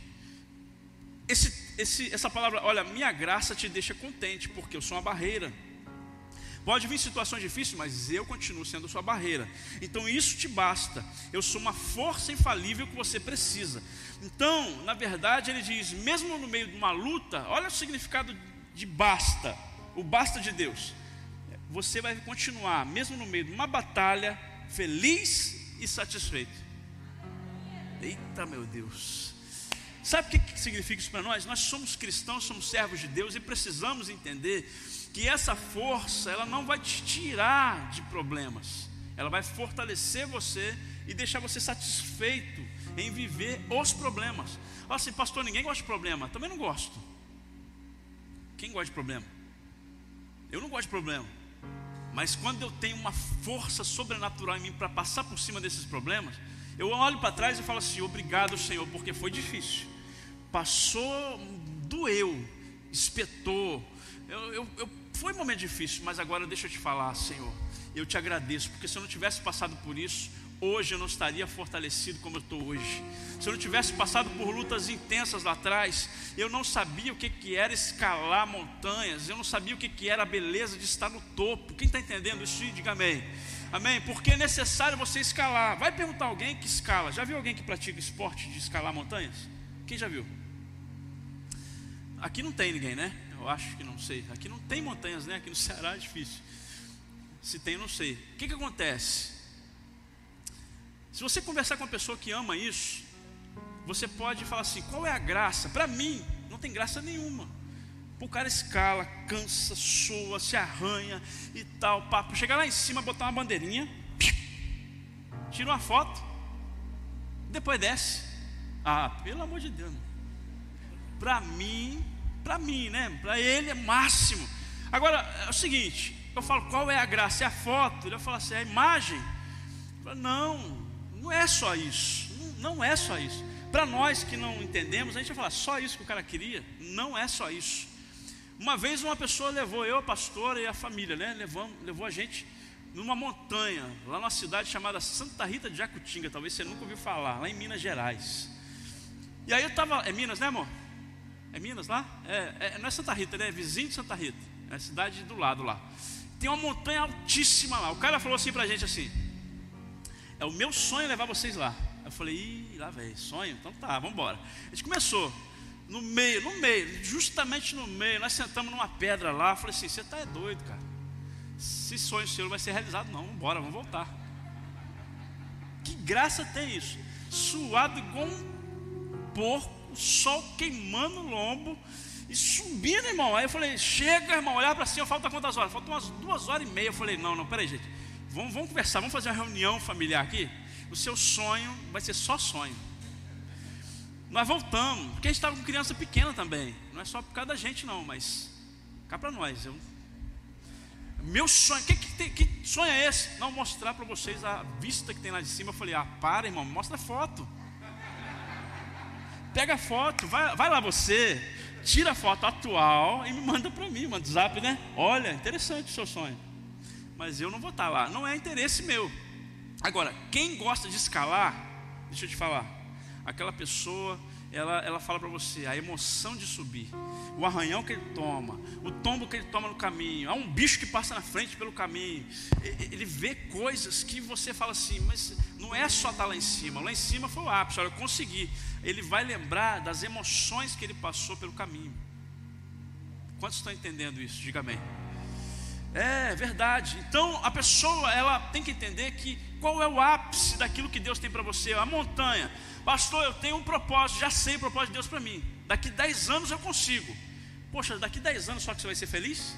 Esse, esse, essa palavra, olha, minha graça te deixa contente, porque eu sou uma barreira. Pode vir situações difíceis, mas eu continuo sendo sua barreira. Então isso te basta. Eu sou uma força infalível que você precisa. Então, na verdade, ele diz: mesmo no meio de uma luta, olha o significado de basta, o basta de Deus. Você vai continuar, mesmo no meio de uma batalha, feliz e satisfeito. Eita, meu Deus. Sabe o que significa isso para nós? Nós somos cristãos, somos servos de Deus e precisamos entender que essa força, ela não vai te tirar de problemas, ela vai fortalecer você e deixar você satisfeito em viver os problemas. Olha assim, pastor, ninguém gosta de problema, também não gosto. Quem gosta de problema? Eu não gosto de problema. Mas quando eu tenho uma força sobrenatural em mim para passar por cima desses problemas, eu olho para trás e falo assim: obrigado, Senhor, porque foi difícil. Passou, doeu, espetou. Eu, eu, eu foi um momento difícil, mas agora deixa eu te falar, Senhor. Eu te agradeço, porque se eu não tivesse passado por isso, hoje eu não estaria fortalecido como eu estou hoje. Se eu não tivesse passado por lutas intensas lá atrás, eu não sabia o que, que era escalar montanhas, eu não sabia o que, que era a beleza de estar no topo. Quem está entendendo isso? Diga amém. Amém? Porque é necessário você escalar. Vai perguntar alguém que escala. Já viu alguém que pratica esporte de escalar montanhas? Quem já viu? Aqui não tem ninguém, né? Eu acho que não sei. Aqui não tem montanhas, né? Aqui no Ceará é difícil. Se tem, não sei. O que, que acontece? Se você conversar com uma pessoa que ama isso, você pode falar assim: qual é a graça? Para mim, não tem graça nenhuma. O cara escala, cansa, soa, se arranha e tal, papo. Chegar lá em cima, botar uma bandeirinha, tira uma foto, depois desce. Ah, pelo amor de Deus. Para mim, para mim, né? Para ele é máximo. Agora, é o seguinte, eu falo, qual é a graça? É a foto? Ele fala assim, é a imagem. Falo, não, não é só isso. Não, não é só isso. Para nós que não entendemos, a gente vai falar, só isso que o cara queria? Não é só isso. Uma vez uma pessoa levou eu, a pastora e a família, né? Levou, levou a gente numa montanha, lá numa cidade chamada Santa Rita de Jacutinga, talvez você nunca ouviu falar, lá em Minas Gerais. E aí eu estava, é Minas, né, amor? É Minas lá? É, é, não é Santa Rita, né? É vizinho de Santa Rita. É a cidade do lado lá. Tem uma montanha altíssima lá. O cara falou assim pra gente assim: É o meu sonho levar vocês lá. Eu falei, ih, lá velho, sonho? Então tá, vamos embora. A gente começou. no meio, no meio, justamente no meio, nós sentamos numa pedra lá. Eu falei assim: você está doido, cara. Se sonho seu vai ser realizado, não, embora, vamos voltar. Que graça tem isso? Suado igual um porco, o sol queimando o lombo e subindo, irmão. Aí eu falei: chega, irmão, olhar para cima, falta quantas horas? Faltam umas duas horas e meia. Eu falei: não, não, peraí, gente, vamos, vamos conversar, vamos fazer uma reunião familiar aqui. O seu sonho vai ser só sonho. Nós voltamos, porque a gente estava com criança pequena também. Não é só por causa da gente, não, mas cá para nós. Eu, meu sonho, que, que, que sonho é esse? Não mostrar para vocês a vista que tem lá de cima. Eu falei, ah, para, irmão, mostra a foto. Pega a foto, vai, vai lá você, tira a foto atual e me manda para mim, manda zap, né? Olha, interessante o seu sonho. Mas eu não vou estar tá lá, não é interesse meu. Agora, quem gosta de escalar, deixa eu te falar, aquela pessoa, ela, ela fala para você a emoção de subir, o arranhão que ele toma, o tombo que ele toma no caminho, há um bicho que passa na frente pelo caminho, ele vê coisas que você fala assim, mas não é só estar tá lá em cima, lá em cima foi o ápice, olha, eu consegui. Ele vai lembrar das emoções que ele passou pelo caminho. Quantos estão entendendo isso? Diga amém. É verdade. Então a pessoa ela tem que entender que qual é o ápice daquilo que Deus tem para você, a montanha. Pastor, eu tenho um propósito, já sei o propósito de Deus para mim. Daqui 10 anos eu consigo. Poxa, daqui 10 anos só que você vai ser feliz?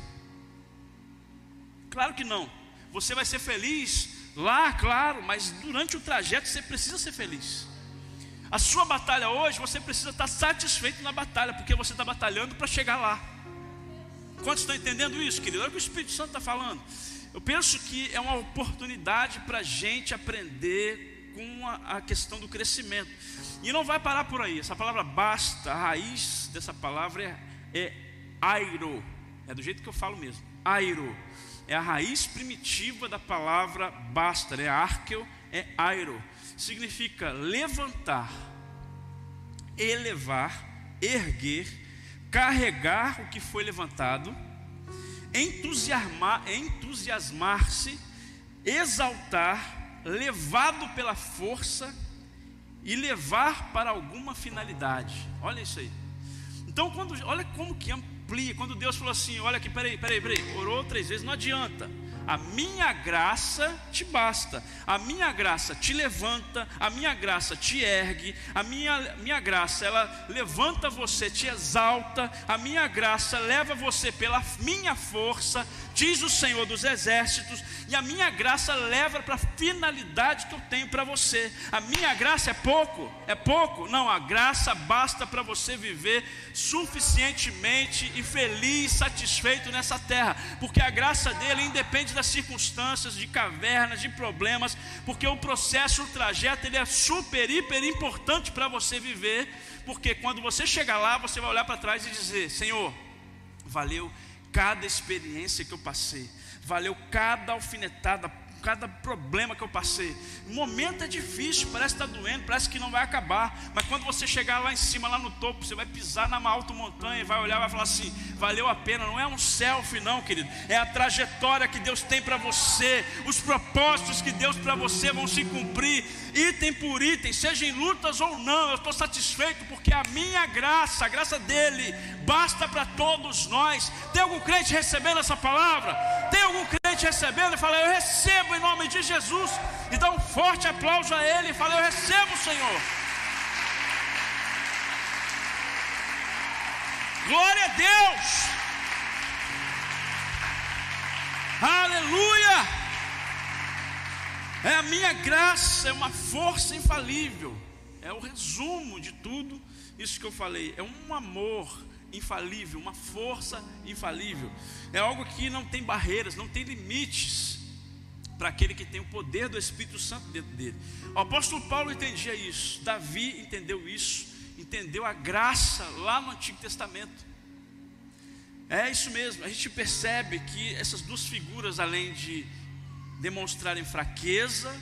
Claro que não. Você vai ser feliz lá, claro, mas durante o trajeto você precisa ser feliz. A sua batalha hoje, você precisa estar satisfeito na batalha, porque você está batalhando para chegar lá. Quantos estão entendendo isso, querido? Olha o que o Espírito Santo está falando. Eu penso que é uma oportunidade para a gente aprender com a, a, questão do crescimento. E não vai parar por aí. Essa palavra basta, a raiz dessa palavra é, é airo. É do jeito que eu falo mesmo. Airo. É a raiz primitiva da palavra basta. É arqueo, é airo. Significa levantar, elevar, erguer, carregar o que foi levantado entusiasmar, entusiasmar-se, exaltar, levado pela força e levar para alguma finalidade. Olha isso aí. Então, quando, olha como que Quando Deus falou assim: Olha aqui, peraí, peraí, peraí, orou três vezes, não adianta. A minha graça te basta, a minha graça te levanta, a minha graça te ergue, a minha, minha graça ela levanta você, te exalta, a minha graça leva você pela minha força, diz o Senhor dos Exércitos, e a minha graça leva para a finalidade que eu tenho para você. A minha graça é pouco, é pouco? Não, a graça basta para você viver suficientemente e feliz, satisfeito nessa terra, porque a graça dele independe das circunstâncias, de cavernas, de problemas, porque o processo, o trajeto, ele é super, hiper importante para você viver, porque quando você chegar lá, você vai olhar para trás e dizer: Senhor, valeu cada experiência que eu passei, valeu cada alfinetada, cada problema que eu passei. O momento é difícil, parece que está doendo, parece que não vai acabar. Mas quando você chegar lá em cima, lá no topo, você vai pisar na alta montanha e vai olhar e vai falar assim: valeu a pena. Não é um selfie, não, querido. É a trajetória que Deus tem para você, os propósitos que Deus para você vão se cumprir, item por item, seja em lutas ou não. Eu estou satisfeito porque a minha graça, a graça dele, basta para todos nós. Tem algum crente recebendo essa palavra? Tem algum crente recebendo e fala: Eu recebo em nome de Jesus. E dá um forte aplauso a ele e fala: Eu recebo, Senhor. Glória a Deus. Aleluia. É a minha graça, é uma força infalível. É o resumo de tudo isso que eu falei. É um amor infalível, uma força infalível. É algo que não tem barreiras, não tem limites para aquele que tem o poder do Espírito Santo dentro dele. O apóstolo Paulo entendia isso, Davi entendeu isso, entendeu a graça lá no Antigo Testamento. É isso mesmo, a gente percebe que essas duas figuras, além de demonstrarem fraqueza,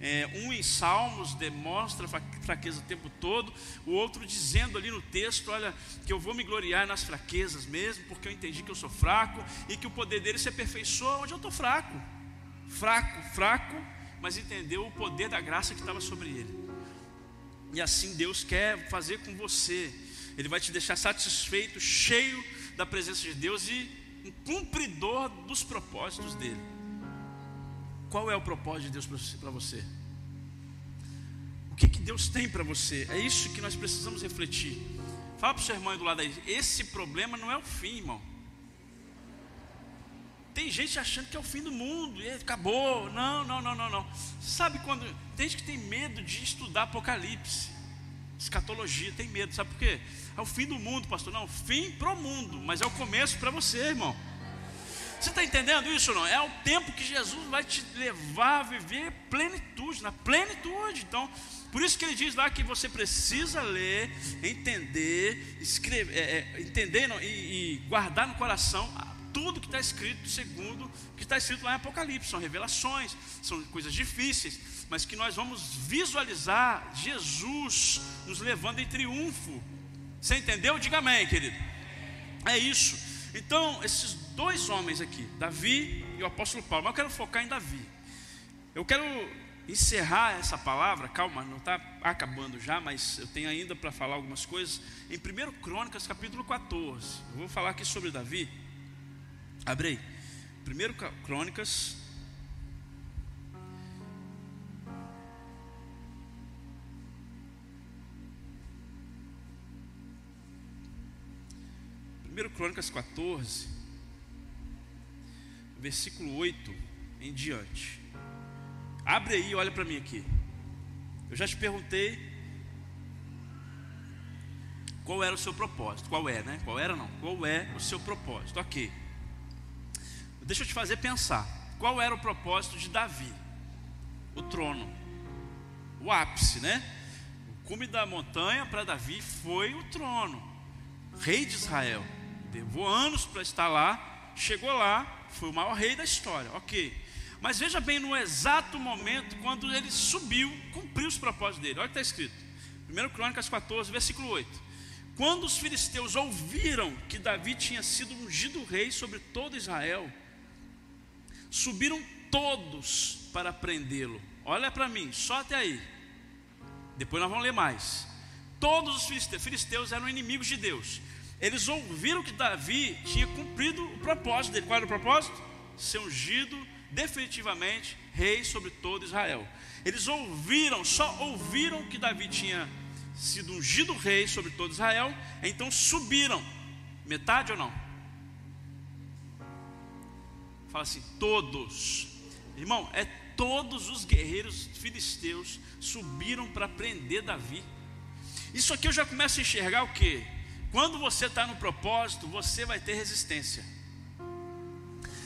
é, um em Salmos demonstra fraqueza o tempo todo, o outro dizendo ali no texto: Olha, que eu vou me gloriar nas fraquezas mesmo, porque eu entendi que eu sou fraco e que o poder dele se aperfeiçoa onde eu estou fraco. Fraco, fraco, mas entendeu o poder da graça que estava sobre ele. E assim Deus quer fazer com você. Ele vai te deixar satisfeito, cheio da presença de Deus e um cumpridor dos propósitos dele. Qual é o propósito de Deus para você? O que, que Deus tem para você? É isso que nós precisamos refletir. Fala para o seu irmão do lado aí: esse problema não é o fim, irmão. Tem gente achando que é o fim do mundo e acabou. Não, não, não, não, não. Sabe quando. Tem gente que tem medo de estudar Apocalipse, escatologia, tem medo. Sabe por quê? É o fim do mundo, pastor. Não, fim para o mundo, mas é o começo para você, irmão. Você está entendendo isso não? É o tempo que Jesus vai te levar a viver plenitude, na plenitude. Então, por isso que ele diz lá que você precisa ler, entender, escrever, é, é, entender não, e, e guardar no coração tudo que está escrito segundo o que está escrito lá em Apocalipse. São revelações, são coisas difíceis, mas que nós vamos visualizar Jesus nos levando em triunfo. Você entendeu? Diga amém, querido. É isso. Então, esses dois homens aqui, Davi e o apóstolo Paulo, mas eu quero focar em Davi. Eu quero encerrar essa palavra, calma, não está acabando já, mas eu tenho ainda para falar algumas coisas. Em 1 Crônicas, capítulo 14, eu vou falar aqui sobre Davi. Abre aí. 1 Crônicas. Primeiro Crônicas 14, versículo 8 em diante. Abre aí, olha para mim aqui. Eu já te perguntei qual era o seu propósito. Qual é, né? Qual era não? Qual é o seu propósito? Ok. Deixa eu te fazer pensar. Qual era o propósito de Davi? O trono. O ápice, né? O cume da montanha para Davi foi o trono. Rei de Israel. Levou anos para estar lá. Chegou lá, foi o maior rei da história. Ok. Mas veja bem, no exato momento, quando ele subiu, cumpriu os propósitos dele. Olha o que está escrito. 1 Crônicas 14, versículo 8. Quando os filisteus ouviram que Davi tinha sido ungido rei sobre todo Israel, Subiram todos para prendê-lo. Olha para mim, só até aí. Depois nós vamos ler mais. Todos os filisteus, eram inimigos de Deus. Eles ouviram que Davi tinha cumprido o propósito dele. Qual era o propósito? Ser ungido definitivamente rei sobre todo Israel. Eles ouviram, só ouviram que Davi tinha sido ungido rei sobre todo Israel, então subiram. Metade ou não? Fala assim: todos. Irmão, é todos os guerreiros filisteus subiram para prender Davi. Isso aqui eu já começo a enxergar o que? Quando você está no propósito, você vai ter resistência.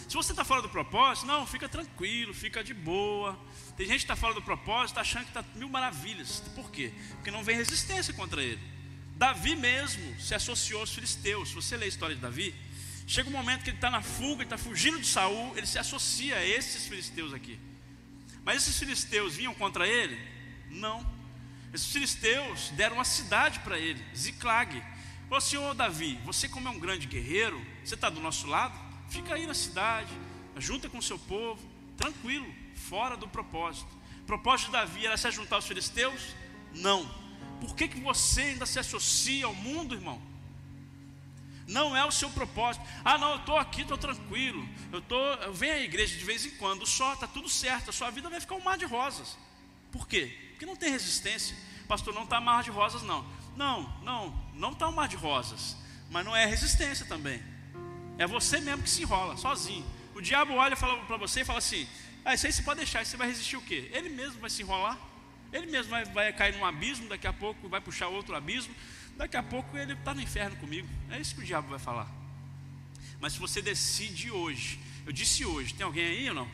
Se você está fora do propósito, não, fica tranquilo, fica de boa. Tem gente que está fora do propósito, achando que está mil maravilhas. Por quê? Porque não vem resistência contra ele. Davi mesmo se associou aos filisteus. Se você lê a história de Davi, Chega um momento que ele está na fuga, ele está fugindo de Saul, ele se associa a esses filisteus aqui. Mas esses filisteus vinham contra ele? Não. Esses filisteus deram uma cidade para ele, Ziclag. Falou ô Davi, você como é um grande guerreiro, você está do nosso lado? Fica aí na cidade, junta com o seu povo, tranquilo, fora do propósito. O propósito de Davi era se juntar aos filisteus? Não. Por que, que você ainda se associa ao mundo, irmão? Não é o seu propósito. Ah, não, eu estou aqui, estou tranquilo. Eu, tô, eu venho à igreja de vez em quando, só, está tudo certo. A sua vida vai ficar um mar de rosas. Por quê? Porque não tem resistência. Pastor, não está mar de rosas, não. Não, não, não está um mar de rosas. Mas não é resistência também. É você mesmo que se enrola, sozinho. O diabo olha para você e fala assim: Ah, isso aí você pode deixar, você vai resistir o quê? Ele mesmo vai se enrolar. Ele mesmo vai, vai cair num abismo, daqui a pouco vai puxar outro abismo. Daqui a pouco ele está no inferno comigo. É isso que o diabo vai falar. Mas se você decide hoje, eu disse hoje, tem alguém aí ou não?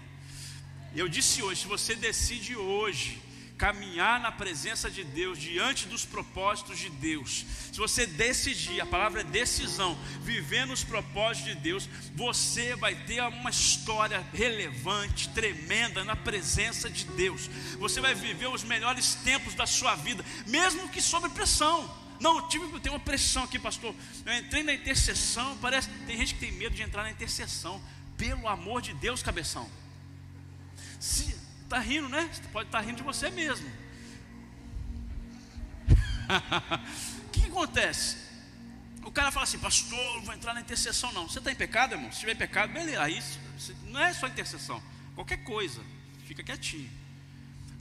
Eu disse hoje, se você decide hoje caminhar na presença de Deus, diante dos propósitos de Deus, se você decidir, a palavra é decisão, viver nos propósitos de Deus, você vai ter uma história relevante, tremenda na presença de Deus. Você vai viver os melhores tempos da sua vida, mesmo que sob pressão. Não, tive que ter uma pressão aqui, pastor. Eu entrei na intercessão, parece. Tem gente que tem medo de entrar na intercessão. Pelo amor de Deus, cabeção. Se está rindo, né? Você pode estar tá rindo de você mesmo. O que, que acontece? O cara fala assim, pastor, vou entrar na intercessão, não. Você está em pecado, irmão? Se tiver pecado, beleza. Aí não é só intercessão, qualquer coisa, fica quietinho.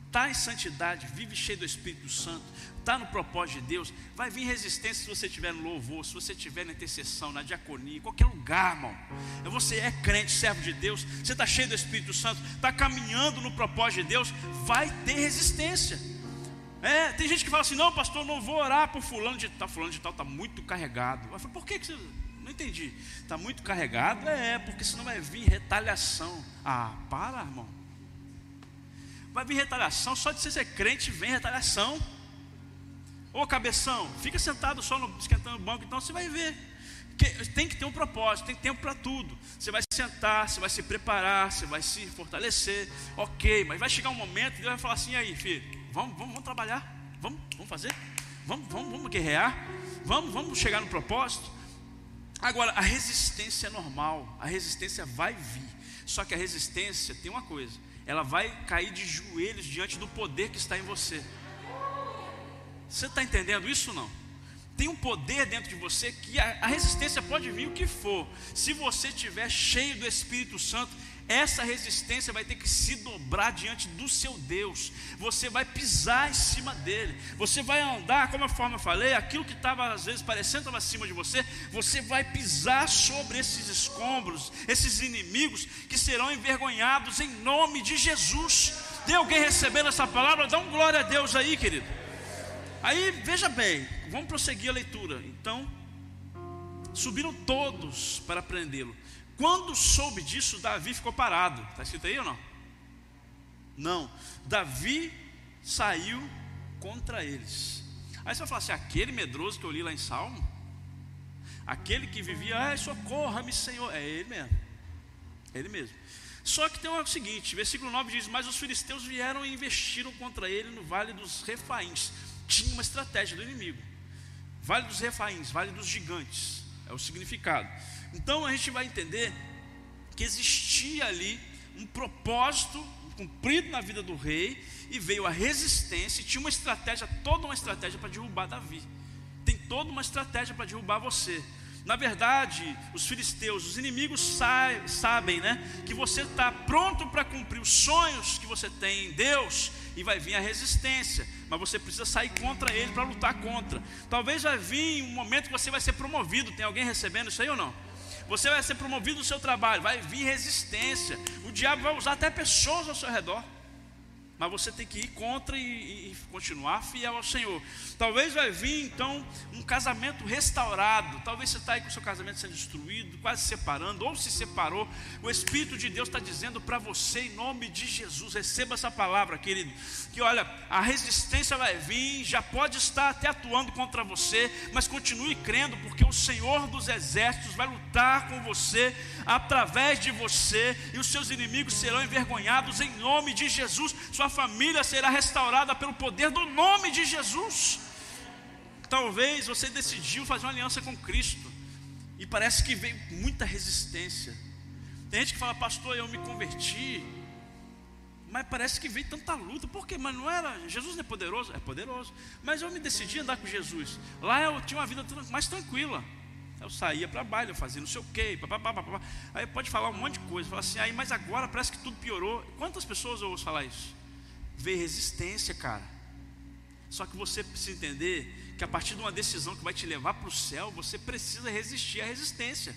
Está em santidade, vive cheio do Espírito Santo, está no propósito de Deus, vai vir resistência se você estiver no louvor, se você estiver na intercessão, na diaconia, em qualquer lugar, irmão. Você é crente, servo de Deus, você está cheio do Espírito Santo, está caminhando no propósito de Deus, vai ter resistência. É, tem gente que fala assim, não, pastor, não vou orar por fulano de tal, fulano de tal está muito carregado. Eu falo, por que, que você. Não entendi. Está muito carregado? É, porque senão vai vir retaliação. Ah, para, irmão. Vai vir retaliação, só de você ser crente vem retaliação. Ô cabeção, fica sentado só no, esquentando o banco, então você vai ver. Que tem que ter um propósito, tem tempo para tudo. Você vai sentar, você vai se preparar, você vai se fortalecer, ok, mas vai chegar um momento e Deus vai falar assim: aí, filho, vamos, vamos, vamos trabalhar, vamos, vamos fazer, vamos, vamos, vamos guerrear, vamos, vamos chegar no propósito. Agora, a resistência é normal, a resistência vai vir, só que a resistência tem uma coisa: ela vai cair de joelhos diante do poder que está em você. Você está entendendo isso não? Tem um poder dentro de você que a, a resistência pode vir o que for. Se você estiver cheio do Espírito Santo, essa resistência vai ter que se dobrar diante do seu Deus. Você vai pisar em cima dele. Você vai andar, como a forma eu falei, aquilo que estava às vezes parecendo estava acima de você, você vai pisar sobre esses escombros, esses inimigos que serão envergonhados em nome de Jesus. Tem alguém recebendo essa palavra? Dá um glória a Deus aí, querido. Aí, veja bem, vamos prosseguir a leitura. Então, subiram todos para prendê-lo. Quando soube disso, Davi ficou parado. Está escrito aí ou não? Não. Davi saiu contra eles. Aí você vai falar assim: aquele medroso que eu li lá em Salmo, aquele que vivia, ai, socorra-me, Senhor. É ele mesmo. É ele mesmo. Só que tem o seguinte: versículo 9 diz: Mas os filisteus vieram e investiram contra ele no vale dos Refaíns. Tinha uma estratégia do inimigo. Vale dos Refaíns, vale dos gigantes. É o significado. Então a gente vai entender que existia ali um propósito cumprido na vida do rei e veio a resistência, e tinha uma estratégia, toda uma estratégia para derrubar Davi. Tem toda uma estratégia para derrubar você. Na verdade, os filisteus, os inimigos sabem, né, que você está pronto para cumprir os sonhos que você tem em Deus e vai vir a resistência, mas você precisa sair contra ele para lutar contra. Talvez vai vir um momento que você vai ser promovido. Tem alguém recebendo isso aí ou não? Você vai ser promovido no seu trabalho, vai vir resistência. O diabo vai usar até pessoas ao seu redor. Mas você tem que ir contra e, e, continuar fiel ao Senhor. Talvez vai vir então um casamento restaurado. Talvez você está aí com o seu casamento sendo destruído, quase se separando, ou se separou. O Espírito de Deus está dizendo para você, em nome de Jesus, receba essa palavra, querido. Que olha, a resistência vai vir, já pode estar até atuando contra você, mas continue crendo, porque o Senhor dos Exércitos vai lutar com você, através de você, e os seus inimigos serão envergonhados em nome de Jesus. Sua sua família será restaurada pelo poder do nome de Jesus. Talvez você decidiu fazer uma aliança com Cristo e parece que veio muita resistência. Tem gente que fala, pastor, eu me converti, mas parece que veio tanta luta. Por quê? Mas não era. Jesus não é poderoso? É poderoso. Mas eu me decidi andar com Jesus. Lá eu tinha uma vida mais tranquila. Eu saía para baile, eu fazia não sei o quê, papapá, papapá. aí pode falar um monte de coisa, falar assim, aí, mas agora parece que tudo piorou. Quantas pessoas eu ouço falar isso? Vê resistência, cara. Só que você precisa entender que a partir de uma decisão que vai te levar para o céu, você precisa resistir à resistência.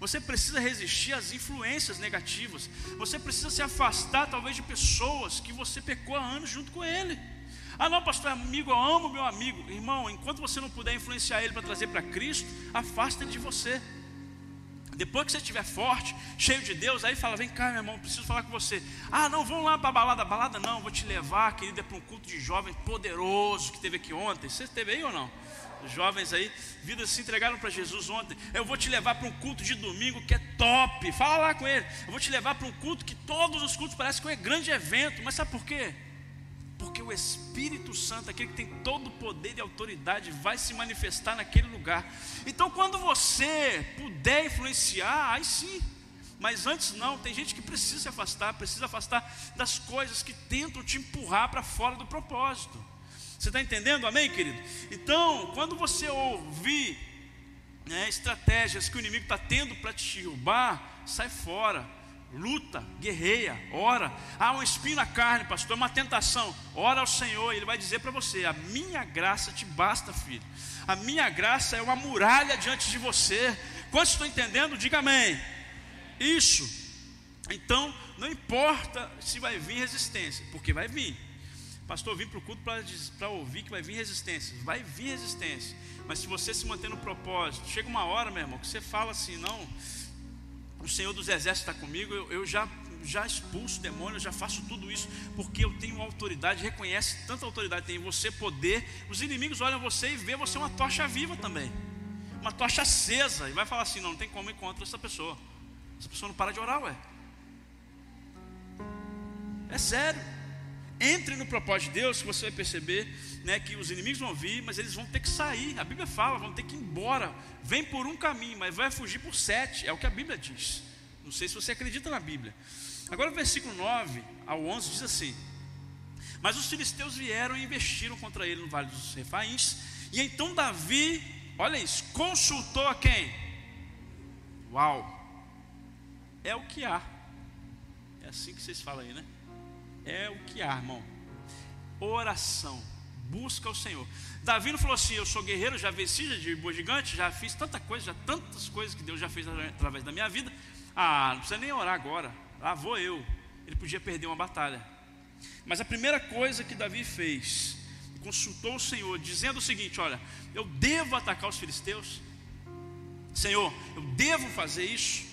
Você precisa resistir às influências negativas. Você precisa se afastar, talvez, de pessoas que você pecou há anos junto com ele. Ah, não, pastor, amigo, eu amo meu amigo. Irmão, enquanto você não puder influenciar ele para trazer para Cristo, afasta ele de você. Depois que você estiver forte, cheio de Deus, aí fala: vem cá, meu irmão, preciso falar com você. Ah, não, vamos lá para a balada. Balada não, vou te levar, querida, para um culto de jovens poderoso que teve aqui ontem. Você esteve aí ou não? Os jovens aí, vidas se entregaram para Jesus ontem. Eu vou te levar para um culto de domingo que é top. Fala lá com ele. Eu vou te levar para um culto que todos os cultos parecem que é um grande evento. Mas sabe por quê? Porque o Espírito Santo, aquele que tem todo o poder e autoridade, vai se manifestar naquele lugar. Então, quando você puder influenciar, aí sim. Mas antes não, tem gente que precisa se afastar, precisa afastar das coisas que tentam te empurrar para fora do propósito. Você está entendendo, amém, querido? Então, quando você ouvir né, estratégias que o inimigo está tendo para te derrubar, sai fora. Luta, guerreia, ora. Há um espinho na carne, pastor, uma tentação. Ora ao Senhor, e Ele vai dizer para você: A minha graça te basta, filho. A minha graça é uma muralha diante de você. Quantos estão entendendo? Diga amém. Isso. Então, não importa se vai vir resistência, porque vai vir. Pastor, eu vim para o culto para ouvir que vai vir resistência. Vai vir resistência. Mas se você se manter no propósito, chega uma hora, meu irmão, que você fala assim: não, o Senhor dos Exércitos está comigo, eu, eu já, já expulso demônio, eu já faço tudo isso, porque eu tenho autoridade, reconhece tanta autoridade, tem em você poder. Os inimigos olham você e vê você uma tocha viva também, uma tocha acesa, e vai falar assim: não, não tem como ir contra essa pessoa. Essa pessoa não para de orar, ué. É sério. Entre no propósito de Deus, que você vai perceber né, que os inimigos vão vir, mas eles vão ter que sair. A Bíblia fala, vão ter que ir embora. Vem por um caminho, mas vai fugir por sete. É o que a Bíblia diz. Não sei se você acredita na Bíblia. Agora o versículo 9 ao 11 diz assim: Mas os filisteus vieram e investiram contra ele no vale dos Refaíns. E então Davi, olha isso, consultou a quem? Uau! É o que há. É assim que vocês falam aí, né? é o que há, irmão. Oração. Busca o Senhor. Davi não falou assim: Eu sou guerreiro, já venci, já de boa gigante, já fiz tanta coisa, já tantas coisas que Deus já fez através da minha vida. Ah, não precisa nem orar agora. Lá vou eu. Ele podia perder uma batalha. Mas a primeira coisa que Davi fez, consultou o Senhor, dizendo o seguinte: Olha, eu devo atacar os filisteus. Senhor, eu devo fazer isso.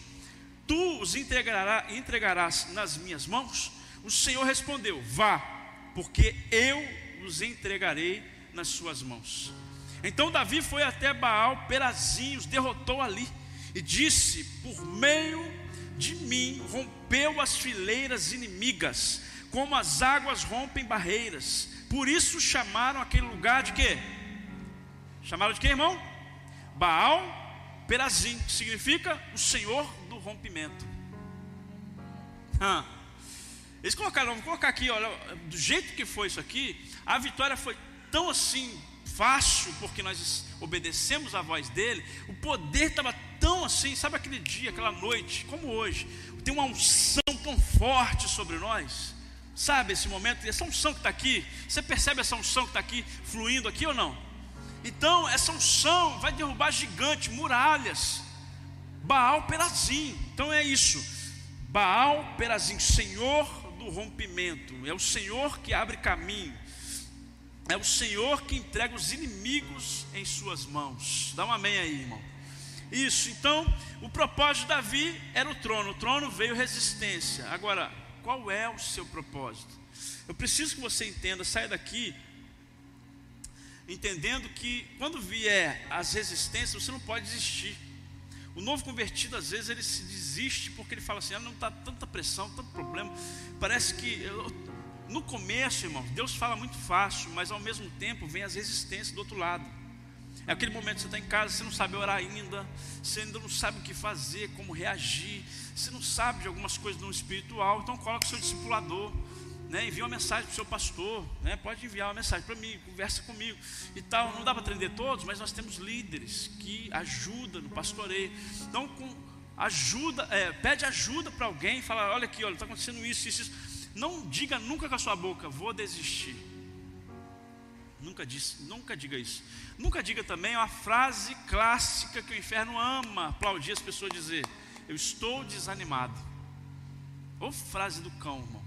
Tu os entregará, entregarás nas minhas mãos. O Senhor respondeu: Vá, porque eu os entregarei nas suas mãos. Então Davi foi até Baal, Perazim, os derrotou ali e disse: Por meio de mim rompeu as fileiras inimigas, como as águas rompem barreiras. Por isso chamaram aquele lugar de quê? Chamaram de quê, irmão? Baal Perazim, que significa o Senhor do rompimento. Ah. Eles colocaram, vamos colocar aqui, olha, do jeito que foi isso aqui, a vitória foi tão assim fácil, porque nós obedecemos a voz dele, o poder estava tão assim, sabe aquele dia, aquela noite, como hoje, tem uma unção tão forte sobre nós, sabe esse momento, essa unção que está aqui, você percebe essa unção que está aqui, fluindo aqui ou não? Então, essa unção vai derrubar gigantes, muralhas, Baal Perazim, então é isso, Baal Perazim, Senhor do rompimento, é o Senhor que abre caminho, é o Senhor que entrega os inimigos em suas mãos. Dá um amém aí, irmão. Isso, então, o propósito de Davi era o trono, o trono veio resistência. Agora, qual é o seu propósito? Eu preciso que você entenda, saia daqui entendendo que quando vier as resistências, você não pode desistir. O novo convertido, às vezes, ele se desiste porque ele fala assim: ah, não está tanta pressão, tanto problema. Parece que eu, no começo, irmão, Deus fala muito fácil, mas ao mesmo tempo vem as resistências do outro lado. É aquele momento que você está em casa, você não sabe orar ainda, você ainda não sabe o que fazer, como reagir, você não sabe de algumas coisas no espiritual, então coloca o seu discipulador né, envia uma mensagem para o seu pastor, né, pode enviar uma mensagem para mim, conversa comigo e tal. Não dá para atender todos, mas nós temos líderes que ajudam no pastoreio. Então, com ajuda, é, pede ajuda para alguém, fala, olha aqui, olha, está acontecendo isso, isso, isso. Não diga nunca com a sua boca, vou desistir. Nunca, disse, nunca diga isso. Nunca diga também uma frase clássica que o inferno ama aplaudir as pessoas dizer: Eu estou desanimado. Ou frase do cão, irmão.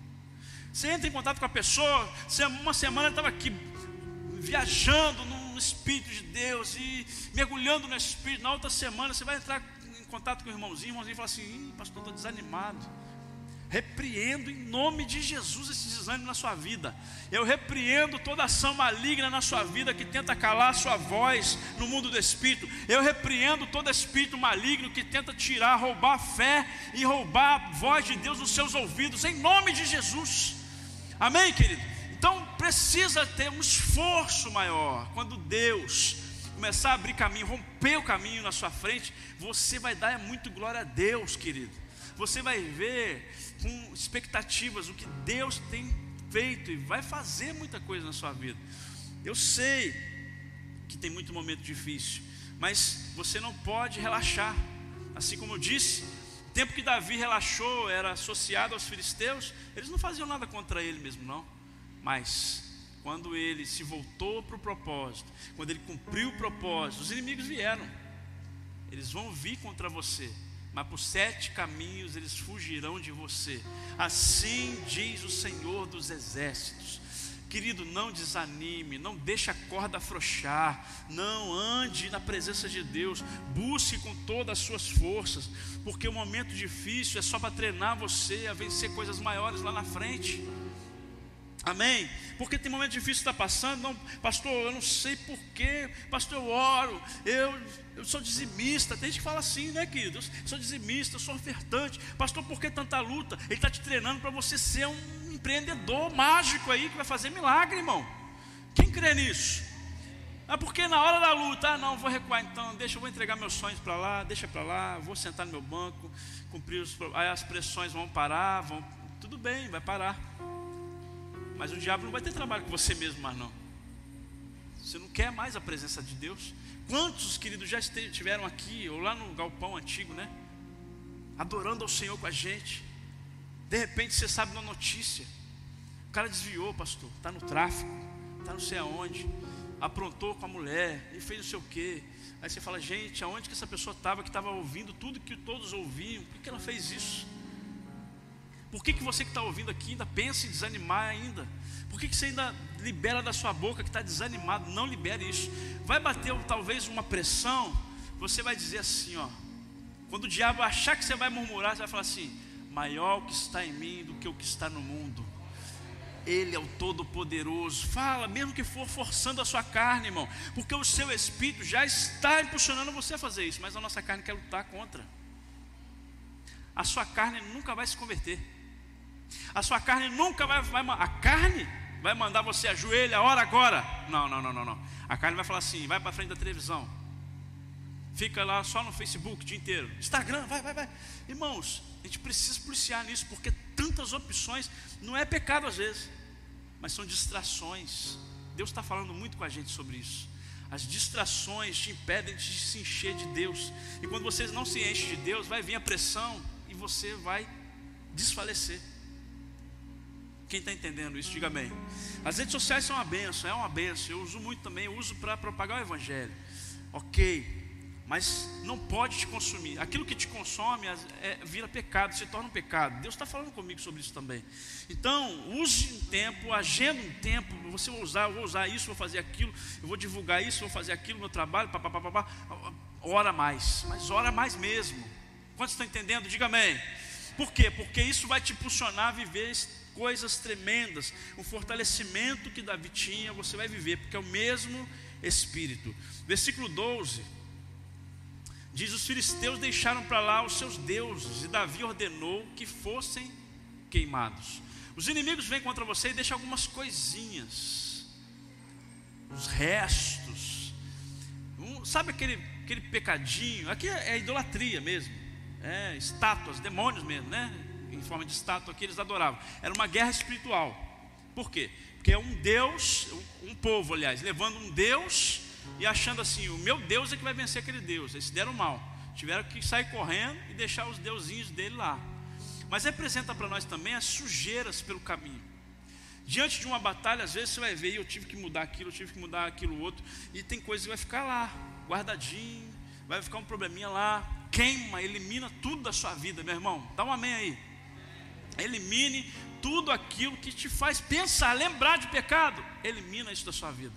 Você entra em contato com a pessoa, uma semana estava aqui viajando no Espírito de Deus e mergulhando no Espírito. Na outra semana você vai entrar em contato com o irmãozinho, o irmãozinho fala assim: pastor, estou desanimado. Repreendo em nome de Jesus esse desânimo na sua vida. Eu repreendo toda ação maligna na sua vida que tenta calar a sua voz no mundo do espírito. Eu repreendo todo espírito maligno que tenta tirar, roubar a fé e roubar a voz de Deus nos seus ouvidos, em nome de Jesus. Amém, querido? Então precisa ter um esforço maior. Quando Deus começar a abrir caminho, romper o caminho na sua frente, você vai dar muito glória a Deus, querido. Você vai ver com expectativas o que Deus tem feito e vai fazer muita coisa na sua vida. Eu sei que tem muito momento difícil, Mas você não pode relaxar. Assim como eu disse, o tempo que Davi relaxou era associado aos filisteus, eles não faziam nada contra ele mesmo, não. Mas quando ele se voltou para o propósito, quando ele cumpriu o propósito, os inimigos vieram. Eles vão vir contra você, mas por sete caminhos eles fugirão de você. Assim diz o Senhor dos Exércitos. Querido, não desanime, não deixe a corda afrouxar, não ande na presença de Deus, busque com todas as suas forças, porque o momento difícil é só para treinar você a vencer coisas maiores lá na frente. Amém? Porque tem momento difícil que está passando, não, pastor, eu não sei porquê, pastor, eu oro, eu, eu sou dizimista, tem gente que fala assim, né, querido? Eu sou dizimista, sou ofertante, pastor, por que tanta luta? Ele está te treinando para você ser um empreendedor mágico aí que vai fazer milagre, irmão. Quem crê nisso? Ah, porque na hora da luta, ah, não, vou recuar então, deixa, eu vou entregar meus sonhos para lá, deixa para lá, vou sentar no meu banco, cumprir os, aí as pressões vão parar, vão, tudo bem, vai parar. Mas o diabo não vai ter trabalho com você mesmo mais não. Você não quer mais a presença de Deus? Quantos, queridos, já estiveram aqui ou lá no galpão antigo, né? Adorando ao Senhor com a gente. De repente você sabe uma notícia. O cara desviou, pastor, está no tráfico, está não sei aonde, aprontou com a mulher e fez não sei o quê. Aí você fala, gente, aonde que essa pessoa estava que estava ouvindo tudo que todos ouviam? Por que, ela fez isso? Por que, que você que está ouvindo aqui ainda pensa em desanimar ainda? Por que, que você ainda libera da sua boca que está desanimado? Não libere isso. Vai bater talvez uma pressão, você vai dizer assim, ó. Quando o diabo achar que você vai murmurar, você vai falar assim: maior o que está em mim do que o que está no mundo. Ele é o Todo-Poderoso. Fala, mesmo que for forçando a sua carne, irmão, porque o seu espírito já está impulsionando você a fazer isso, mas a nossa carne quer lutar contra. A sua carne nunca vai se converter. A sua carne nunca vai, vai a carne vai mandar você ajoelha, ora agora. Não, não, não, não, não. A carne vai falar assim, vai para frente da televisão. Fica lá só no Facebook o dia inteiro. Instagram, vai, vai, vai. Irmãos, a gente precisa policiar nisso, porque tantas opções, não é pecado às vezes, mas são distrações. Deus está falando muito com a gente sobre isso. As distrações te impedem de se encher de Deus. E quando vocês não se enchem de Deus, vai vir a pressão e você vai desfalecer. Quem está entendendo isso, diga bem. As redes sociais são uma benção, é uma benção. Eu uso muito também, eu uso para propagar o Evangelho. Ok, mas não pode te consumir. Aquilo que te consome é, vira pecado, se torna um pecado. Deus está falando comigo sobre isso também. Então, use um tempo, agenda um tempo. Você vai usar, eu vou usar isso, vou fazer aquilo, eu vou divulgar isso, vou fazer aquilo, meu trabalho, papapá, papá. Ora mais, mas ora mais mesmo. Quantos estão entendendo? Diga amém. Por quê? Porque isso vai te impulsionar a viver coisas tremendas, o fortalecimento que Davi tinha, você vai viver, porque é o mesmo Espírito. Versículo 12 diz: Os filisteus deixaram para lá os seus deuses, e Davi ordenou que fossem queimados. Os inimigos vêm contra você e deixam algumas coisinhas, os restos, um, sabe aquele, aquele pecadinho? Aqui é, é idolatria mesmo, é estátuas, demônios mesmo, né? Em forma de estátua que eles adoravam. Era uma guerra espiritual. Por quê? Porque é um Deus, um povo, aliás, levando um Deus e achando assim: o meu Deus é que vai vencer aquele Deus. Eles deram mal. Tiveram que sair correndo e deixar os deusinhos dele lá. Mas representa para nós também as sujeiras pelo caminho. Diante de uma batalha, às vezes você vai ver, eu tive que mudar aquilo, eu tive que mudar aquilo outro, e tem coisa que vai ficar lá, guardadinho, vai ficar um probleminha lá, queima, elimina tudo da sua vida, meu irmão. Dá um amém aí. Elimine tudo aquilo que te faz pensar, lembrar de pecado. Elimina isso da sua vida.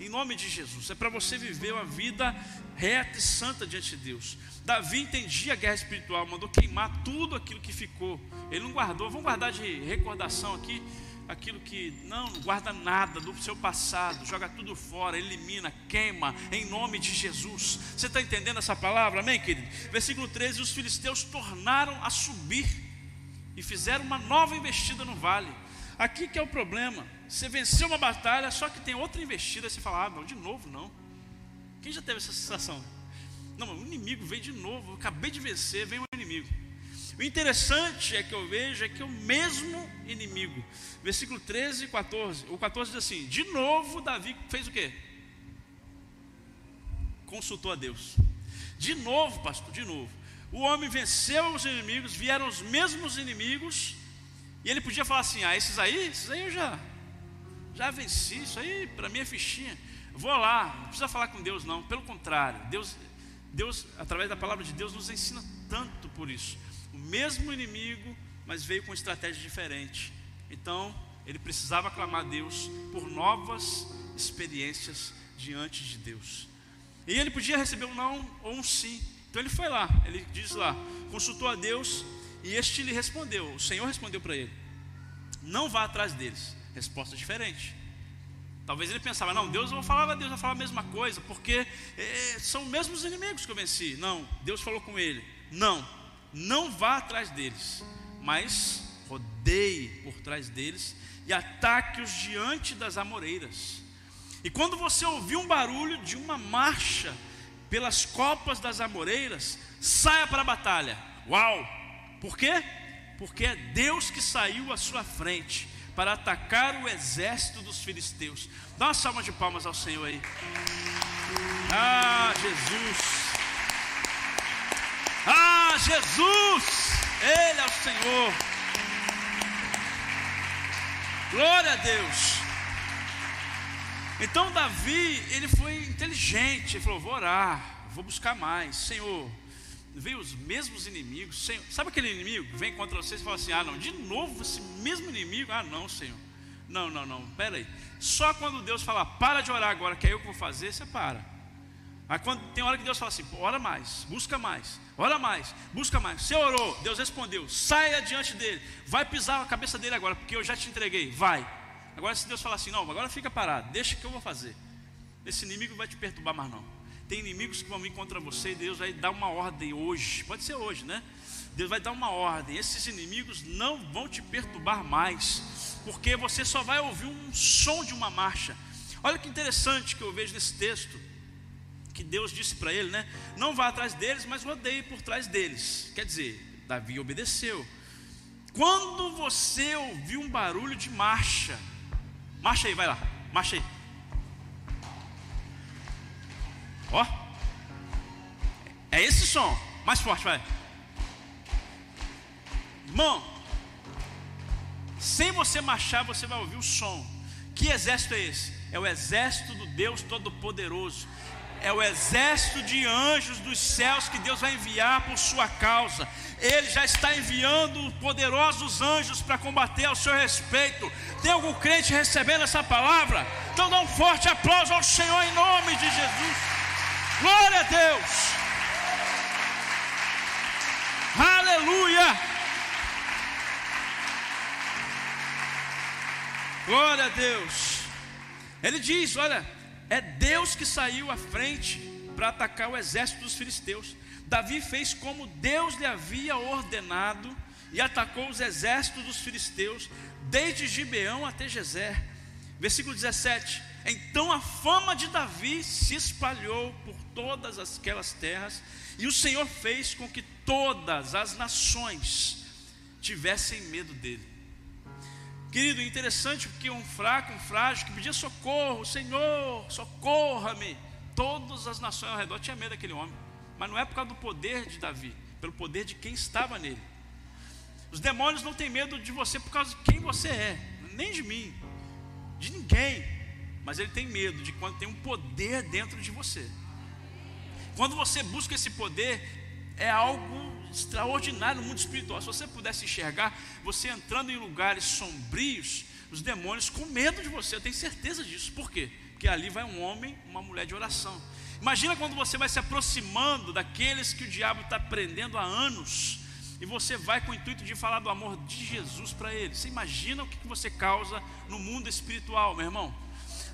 Em nome de Jesus. É para você viver uma vida reta e santa diante de Deus. Davi entendia a guerra espiritual, mandou queimar tudo aquilo que ficou. Ele não guardou, vamos guardar de recordação aqui aquilo que não, não guarda nada do seu passado, joga tudo fora, elimina, queima, em nome de Jesus. Você está entendendo essa palavra? Amém, querido? Versículo 13: Os filisteus tornaram a subir e fizeram uma nova investida no vale. Aqui que é o problema. Você venceu uma batalha, só que tem outra investida, você fala, ah, não, de novo não. Quem já teve essa sensação? Não, o inimigo veio de novo, eu acabei de vencer, vem o um inimigo. O interessante é que eu vejo é que o mesmo inimigo, versículo 13 e 14, o 14 diz assim: De novo Davi fez o quê? consultou a Deus. De novo, pastor, de novo. O homem venceu os inimigos, vieram os mesmos inimigos, e ele podia falar assim: ah, esses aí, esses aí eu já, já venci, isso aí para mim é fichinha. Vou lá, não precisa falar com Deus, não. Pelo contrário, Deus, Deus, através da palavra de Deus, nos ensina tanto por isso. O mesmo inimigo, mas veio com estratégia diferente. Então, ele precisava clamar a Deus por novas experiências diante de Deus. E ele podia receber um não ou um sim. Então ele foi lá, ele diz lá, consultou a Deus e este lhe respondeu. O Senhor respondeu para ele: Não vá atrás deles. Resposta diferente. Talvez ele pensava, não, Deus, eu vou falar a Deus, vai falar a mesma coisa, porque é, são os mesmos inimigos que eu venci. Não, Deus falou com ele: Não, não vá atrás deles, mas rodeie por trás deles e ataque-os diante das amoreiras. E quando você ouvir um barulho de uma marcha pelas copas das amoreiras, saia para a batalha. Uau! Por quê? Porque é Deus que saiu à sua frente para atacar o exército dos filisteus. Dá uma salva de palmas ao Senhor aí. Ah, Jesus! Ah, Jesus! Ele é o Senhor. Glória a Deus. Então Davi, ele foi inteligente, ele falou: vou orar, vou buscar mais. Senhor, veio os mesmos inimigos. Senhor, sabe aquele inimigo vem contra você e fala assim: ah, não, de novo esse mesmo inimigo? Ah, não, Senhor. Não, não, não, pera aí. Só quando Deus fala, para de orar agora, que é eu que vou fazer, você para. Aí quando tem hora que Deus fala assim, ora mais, busca mais, ora mais, busca mais. Você orou, Deus respondeu, saia diante dele, vai pisar a cabeça dele agora, porque eu já te entreguei, vai. Agora, se Deus falar assim, não, agora fica parado, deixa que eu vou fazer. Esse inimigo vai te perturbar mais não. Tem inimigos que vão vir contra você, e Deus vai dar uma ordem hoje. Pode ser hoje, né? Deus vai dar uma ordem. Esses inimigos não vão te perturbar mais, porque você só vai ouvir um som de uma marcha. Olha que interessante que eu vejo nesse texto, que Deus disse para ele, né? Não vá atrás deles, mas rodeie por trás deles. Quer dizer, Davi obedeceu. Quando você ouvir um barulho de marcha, Marcha aí, vai lá. Marcha aí. Ó. É esse som. Mais forte, vai. Irmão, sem você marchar, você vai ouvir o som. Que exército é esse? É o exército do Deus Todo-Poderoso é o exército de anjos dos céus que Deus vai enviar por sua causa. Ele já está enviando poderosos anjos para combater ao seu respeito. Tem algum crente recebendo essa palavra? Então dá um forte aplauso ao Senhor em nome de Jesus. Glória a Deus. Aleluia. Glória a Deus. Ele diz: Olha, é Deus que saiu à frente para atacar o exército dos filisteus. Davi fez como Deus lhe havia ordenado e atacou os exércitos dos filisteus, desde Gibeão até Gezer. Versículo 17: Então a fama de Davi se espalhou por todas aquelas terras, e o Senhor fez com que todas as nações tivessem medo dele. Querido, interessante porque um fraco, um frágil que pedia socorro, Senhor, socorra-me. Todas as nações ao redor tinham medo daquele homem, mas não é por causa do poder de Davi, pelo poder de quem estava nele. Os demônios não têm medo de você por causa de quem você é, nem de mim, de ninguém, mas ele tem medo de quando tem um poder dentro de você. Quando você busca esse poder, é algo extraordinário no mundo espiritual. Se você pudesse enxergar, você entrando em lugares sombrios, os demônios com medo de você, eu tenho certeza disso. Por quê? Porque ali vai um homem, uma mulher de oração. Imagina quando você vai se aproximando daqueles que o diabo está prendendo há anos, e você vai com o intuito de falar do amor de Jesus para eles. Você imagina o que você causa no mundo espiritual, meu irmão?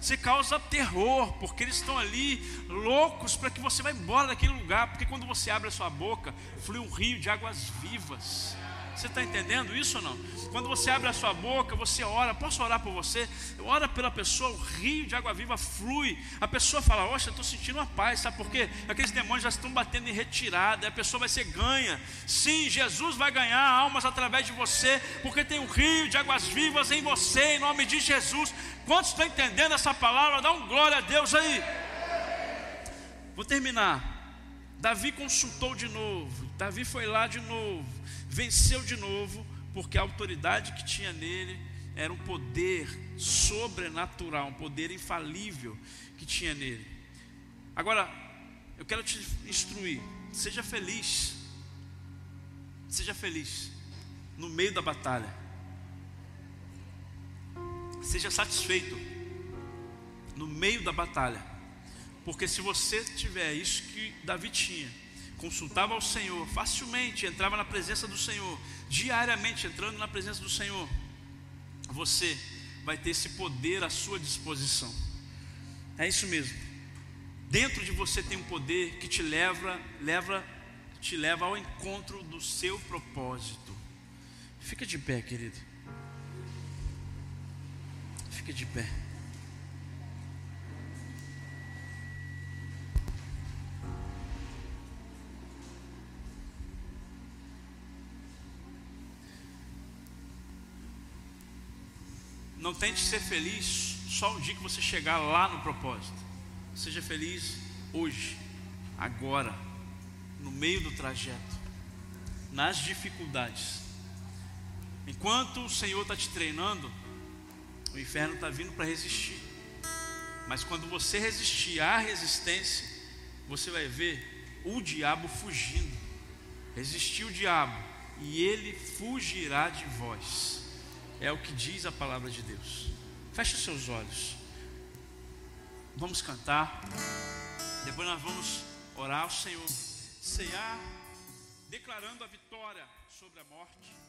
Você causa terror, porque eles estão ali loucos para que você vá embora daquele lugar, porque quando você abre a sua boca, flui um rio de águas vivas. Você está entendendo isso ou não? Quando você abre a sua boca, você ora. Posso orar por você? Ora pela pessoa, o rio de água viva flui. A pessoa fala: eu estou sentindo uma paz. Sabe por quê? Aqueles demônios já estão batendo em retirada. A pessoa vai ser ganha. Sim, Jesus vai ganhar almas através de você, porque tem um rio de águas vivas em você, em nome de Jesus. Quantos estão entendendo essa palavra? Dá um glória a Deus aí. Vou terminar. Davi consultou de novo, Davi foi lá de novo, venceu de novo, porque a autoridade que tinha nele era um poder sobrenatural, um poder infalível que tinha nele. Agora, eu quero te instruir, seja feliz, seja feliz no meio da batalha, seja satisfeito no meio da batalha. Porque se você tiver isso que Davi tinha, consultava ao Senhor facilmente, entrava na presença do Senhor, diariamente entrando na presença do Senhor, você vai ter esse poder à sua disposição. É isso mesmo. Dentro de você tem um poder que te leva, leva, te leva ao encontro do seu propósito. Fica de pé, querido. Fica de pé. Não tente ser feliz só o dia que você chegar lá no propósito. Seja feliz hoje, agora, no meio do trajeto, nas dificuldades. Enquanto o Senhor está te treinando, o inferno está vindo para resistir. Mas quando você resistir à resistência, você vai ver o diabo fugindo. Resistir o diabo e ele fugirá de vós. É o que diz a palavra de Deus. Feche os seus olhos. Vamos cantar. Depois nós vamos orar ao Senhor. Cear, declarando a vitória sobre a morte.